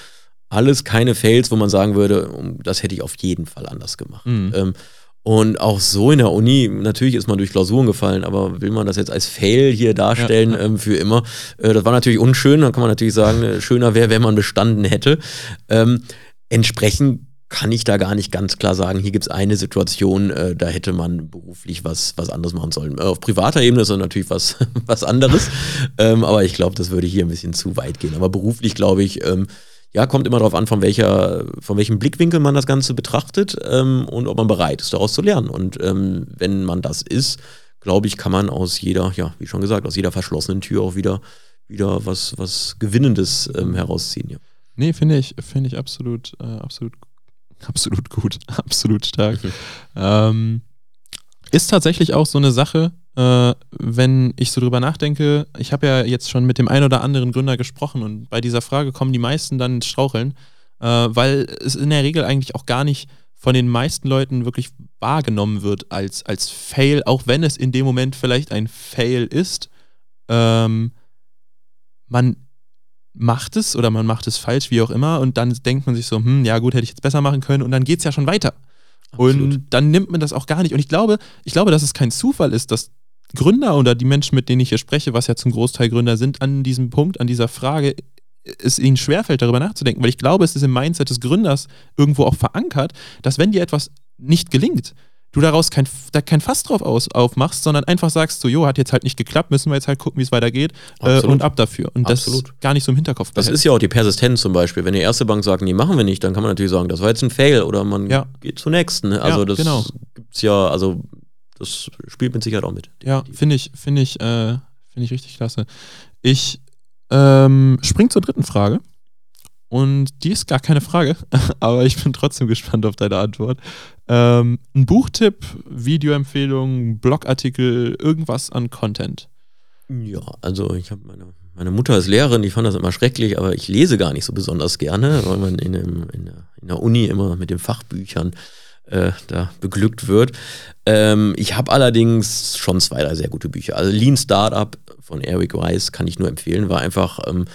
alles keine Fails, wo man sagen würde, das hätte ich auf jeden Fall anders gemacht. Mhm. Ähm, und auch so in der Uni, natürlich ist man durch Klausuren gefallen, aber will man das jetzt als Fail hier darstellen Ja, ja. Ähm, für immer? Äh, das war natürlich unschön, dann kann man natürlich sagen, äh, schöner wäre, wenn man bestanden hätte. Ähm, entsprechend kann ich da gar nicht ganz klar sagen, hier gibt es eine Situation, äh, da hätte man beruflich was, was anderes machen sollen. Äh, auf privater Ebene ist das natürlich was, was anderes, ähm, aber ich glaube, das würde hier ein bisschen zu weit gehen. Aber beruflich glaube ich, ähm, ja, kommt immer darauf an, von, welcher, von welchem Blickwinkel man das Ganze betrachtet ähm, und ob man bereit ist, daraus zu lernen. Und ähm, wenn man das ist, glaube ich, kann man aus jeder, ja, wie schon gesagt, aus jeder verschlossenen Tür auch wieder, wieder was, was Gewinnendes ähm, herausziehen. Ja. Nee, finde ich, finde ich absolut, äh, absolut, absolut gut, absolut stark. ähm, ist tatsächlich auch so eine Sache, äh, wenn ich so drüber nachdenke, ich habe ja jetzt schon mit dem einen oder anderen Gründer gesprochen und bei dieser Frage kommen die meisten dann ins Straucheln, äh, weil es in der Regel eigentlich auch gar nicht von den meisten Leuten wirklich wahrgenommen wird als, als Fail, auch wenn es in dem Moment vielleicht ein Fail ist. Ähm, man macht es oder man macht es falsch, wie auch immer, und dann denkt man sich so, hm, ja gut, hätte ich jetzt besser machen können, und dann geht es ja schon weiter. Absolut. Und dann nimmt man das auch gar nicht. Und ich glaube, ich glaube, dass es kein Zufall ist, dass Gründer oder die Menschen, mit denen ich hier spreche, was ja zum Großteil Gründer sind, an diesem Punkt, an dieser Frage, es ihnen schwerfällt, darüber nachzudenken. Weil ich glaube, es ist im Mindset des Gründers irgendwo auch verankert, dass wenn dir etwas nicht gelingt, du daraus kein, da kein Fass drauf aus, aufmachst, sondern einfach sagst so, jo, hat jetzt halt nicht geklappt, müssen wir jetzt halt gucken, wie es weitergeht äh, und ab dafür. Und das Absolut. gar nicht so im Hinterkopf Das ist ja auch die Persistenz zum Beispiel. Wenn die erste Bank sagt, nee, machen wir nicht, dann kann man natürlich sagen, das war jetzt ein Fail oder man Ja. geht zur nächsten. ne? Also Ja, das genau. gibt's ja, also das spielt mit Sicherheit auch mit. Ja, finde ich, finde ich, äh, finde ich richtig klasse. Ich ähm, spring zur dritten Frage. Und die ist gar keine Frage, aber ich bin trotzdem gespannt auf deine Antwort. Ähm, ein Buchtipp, Videoempfehlung, Blogartikel, irgendwas an Content. Ja, also ich habe meine, meine Mutter ist Lehrerin, die fand das immer schrecklich, aber ich lese gar nicht so besonders gerne, weil man in, dem, in, der, in der Uni immer mit den Fachbüchern äh, da beglückt wird. Ähm, ich habe allerdings schon zwei, drei sehr gute Bücher. Also Lean Startup von Eric Weiss kann ich nur empfehlen, war einfach, ähm,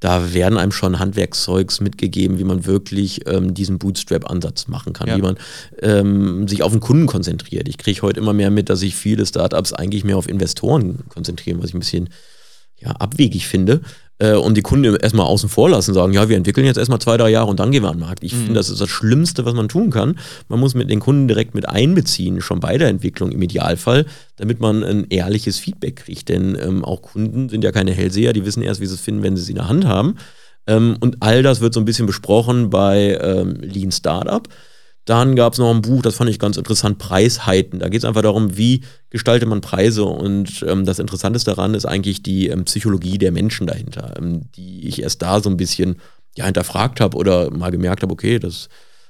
da werden einem schon Handwerkszeugs mitgegeben, wie man wirklich ähm, diesen Bootstrap-Ansatz machen kann, Ja. wie man ähm, sich auf den Kunden konzentriert. Ich kriege heute immer mehr mit, dass sich viele Startups eigentlich mehr auf Investoren konzentrieren, was ich ein bisschen ja, abwegig finde. Äh, und die Kunden erstmal außen vor lassen, sagen, ja, wir entwickeln jetzt erstmal zwei, drei Jahre und dann gehen wir an den Markt. Ich finde, das ist das Schlimmste, was man tun kann. Man muss mit den Kunden direkt mit einbeziehen, schon bei der Entwicklung im Idealfall, damit man ein ehrliches Feedback kriegt. Denn ähm, auch Kunden sind ja keine Hellseher, die wissen erst, wie sie es finden, wenn sie es in der Hand haben. Ähm, und all das wird so ein bisschen besprochen bei ähm, Lean Startup. Dann gab es noch ein Buch, das fand ich ganz interessant, Preisheiten. Da geht es einfach darum, wie gestaltet man Preise. Und ähm, das Interessanteste daran ist eigentlich die ähm, Psychologie der Menschen dahinter, ähm, die ich erst da so ein bisschen ja, hinterfragt habe oder mal gemerkt habe, okay, das,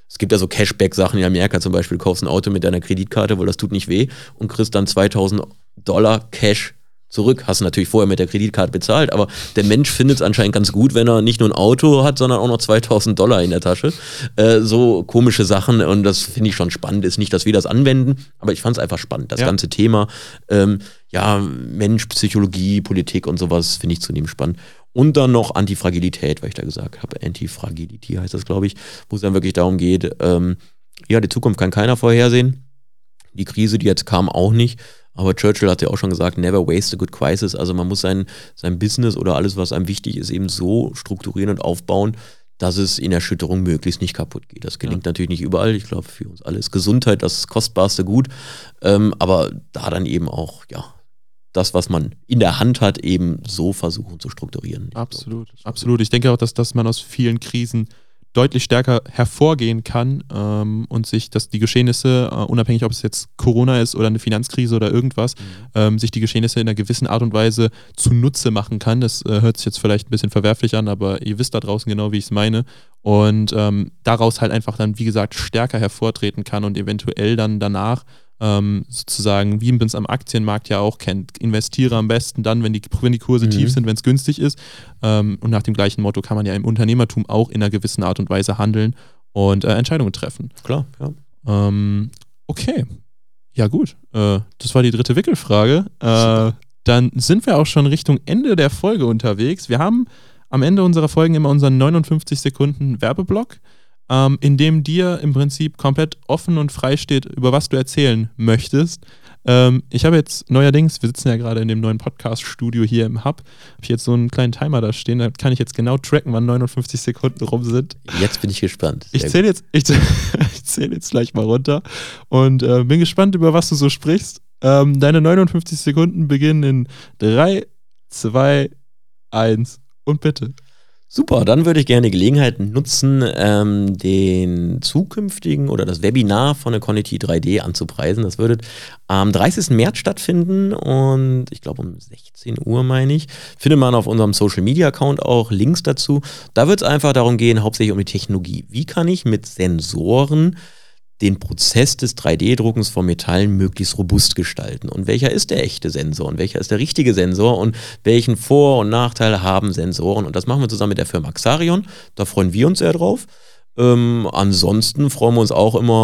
es gibt ja so Cashback-Sachen in Amerika zum Beispiel, du kaufst ein Auto mit deiner Kreditkarte, weil das tut nicht weh und kriegst dann 2000 Dollar Cash zurück. Hast du natürlich vorher mit der Kreditkarte bezahlt, aber der Mensch findet es anscheinend ganz gut, wenn er nicht nur ein Auto hat, sondern auch noch 2000 Dollar in der Tasche. Äh, so komische Sachen und das finde ich schon spannend. Ist nicht, dass wir das anwenden, aber ich fand es einfach spannend. Das Ja. ganze Thema, ähm, ja, Mensch, Psychologie, Politik und sowas finde ich zunehmend spannend. Und dann noch Antifragilität, weil ich da gesagt habe, Antifragility heißt das, glaube ich, wo es dann wirklich darum geht, ähm, ja, die Zukunft kann keiner vorhersehen. Die Krise, die jetzt kam, auch nicht. Aber Churchill hat ja auch schon gesagt, never waste a good crisis. Also man muss sein, sein Business oder alles, was einem wichtig ist, eben so strukturieren und aufbauen, dass es in Erschütterung möglichst nicht kaputt geht. Das gelingt natürlich nicht überall. Ich glaube, für uns alle ist Gesundheit das kostbarste Gut. Ähm, aber da dann eben auch, ja, das, was man in der Hand hat, eben so versuchen zu strukturieren. Ich glaub, Absolut, absolut. Ich denke auch, dass, dass man aus vielen Krisen deutlich stärker hervorgehen kann ähm, und sich, dass die Geschehnisse, äh, unabhängig ob es jetzt Corona ist oder eine Finanzkrise oder irgendwas, ähm, sich die Geschehnisse in einer gewissen Art und Weise zunutze machen kann. Das äh, hört sich jetzt vielleicht ein bisschen verwerflich an, aber ihr wisst da draußen genau, wie ich es meine. Und ähm, daraus halt einfach dann, wie gesagt, stärker hervortreten kann und eventuell dann danach ähm, sozusagen, wie man es am Aktienmarkt ja auch kennt, investiere am besten dann, wenn die, wenn die Kurse Mhm. tief sind, wenn es günstig ist. Ähm, und nach dem gleichen Motto kann man ja im Unternehmertum auch in einer gewissen Art und Weise handeln und äh, Entscheidungen treffen. Klar, ja. Ähm, okay. Ja, gut. Äh, das war die dritte Wickelfrage. Äh, dann sind wir auch schon Richtung Ende der Folge unterwegs. Wir haben am Ende unserer Folgen immer unseren 59 Sekunden Werbeblock, ähm, in dem dir im Prinzip komplett offen und frei steht, über was du erzählen möchtest. Ähm, ich habe jetzt neuerdings, wir sitzen ja gerade in dem neuen Podcast-Studio hier im Hub, habe ich jetzt so einen kleinen Timer da stehen, da kann ich jetzt genau tracken, wann 59 Sekunden rum sind. Jetzt bin ich gespannt. Ich Sehr zähle jetzt, ich, ich zähl jetzt gleich mal runter und äh, bin gespannt, über was du so sprichst. Ähm, deine 59 Sekunden beginnen in 3, 2, 1 und bitte. Super, dann würde ich gerne die Gelegenheit nutzen, ähm, den zukünftigen oder das Webinar von der Conity 3D anzupreisen. Das würde am 30. März stattfinden und ich glaube um 16 Uhr, meine ich. Findet man auf unserem Social Media Account auch Links dazu. Da wird es einfach darum gehen, hauptsächlich um die Technologie. Wie kann ich mit Sensoren den Prozess des 3D-Druckens von Metallen möglichst robust gestalten. Und welcher ist der echte Sensor und welcher ist der richtige Sensor und welchen Vor- und Nachteile haben Sensoren? Und das machen wir zusammen mit der Firma Xarion. Da freuen wir uns sehr drauf. Ähm, ansonsten freuen wir uns auch immer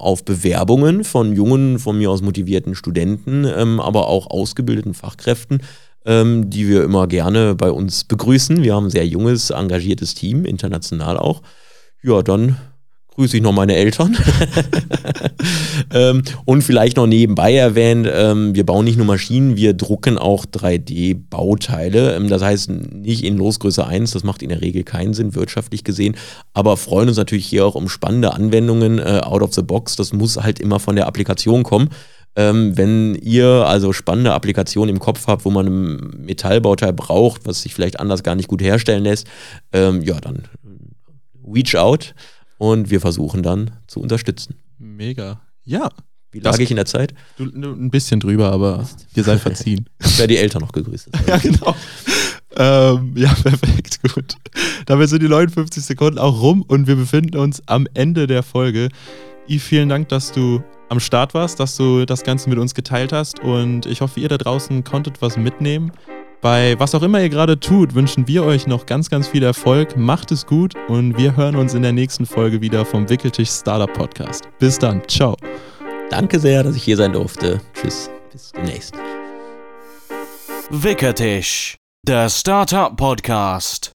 auf Bewerbungen von jungen, von mir aus motivierten Studenten, ähm, aber auch ausgebildeten Fachkräften, ähm, die wir immer gerne bei uns begrüßen. Wir haben ein sehr junges, engagiertes Team, international auch. Ja, dann grüße ich noch meine Eltern. ähm, und vielleicht noch nebenbei erwähnt, ähm, wir bauen nicht nur Maschinen, wir drucken auch 3D-Bauteile. Ähm, das heißt nicht in Losgröße 1, das macht in der Regel keinen Sinn, wirtschaftlich gesehen, aber freuen uns natürlich hier auch um spannende Anwendungen äh, out of the box. Das muss halt immer von der Applikation kommen. Ähm, wenn ihr also spannende Applikationen im Kopf habt, wo man ein Metallbauteil braucht, was sich vielleicht anders gar nicht gut herstellen lässt, ähm, ja, dann reach out und wir versuchen dann zu unterstützen. Mega. Ja. Wie lag ich in der Zeit? Du, ein bisschen drüber, aber ihr seid verziehen. ich werde die Eltern noch gegrüßt. ja, genau. Ähm, ja, perfekt, gut. Damit sind die 59 Sekunden auch rum und wir befinden uns am Ende der Folge. Yves, vielen Dank, dass du am Start warst, dass du das Ganze mit uns geteilt hast und ich hoffe, ihr da draußen konntet was mitnehmen. Bei was auch immer ihr gerade tut, wünschen wir euch noch ganz, ganz viel Erfolg. Macht es gut und wir hören uns in der nächsten Folge wieder vom Wickeltisch Startup Podcast. Bis dann. Ciao. Danke sehr, dass ich hier sein durfte. Tschüss. Bis demnächst. Wickeltisch, der Startup Podcast.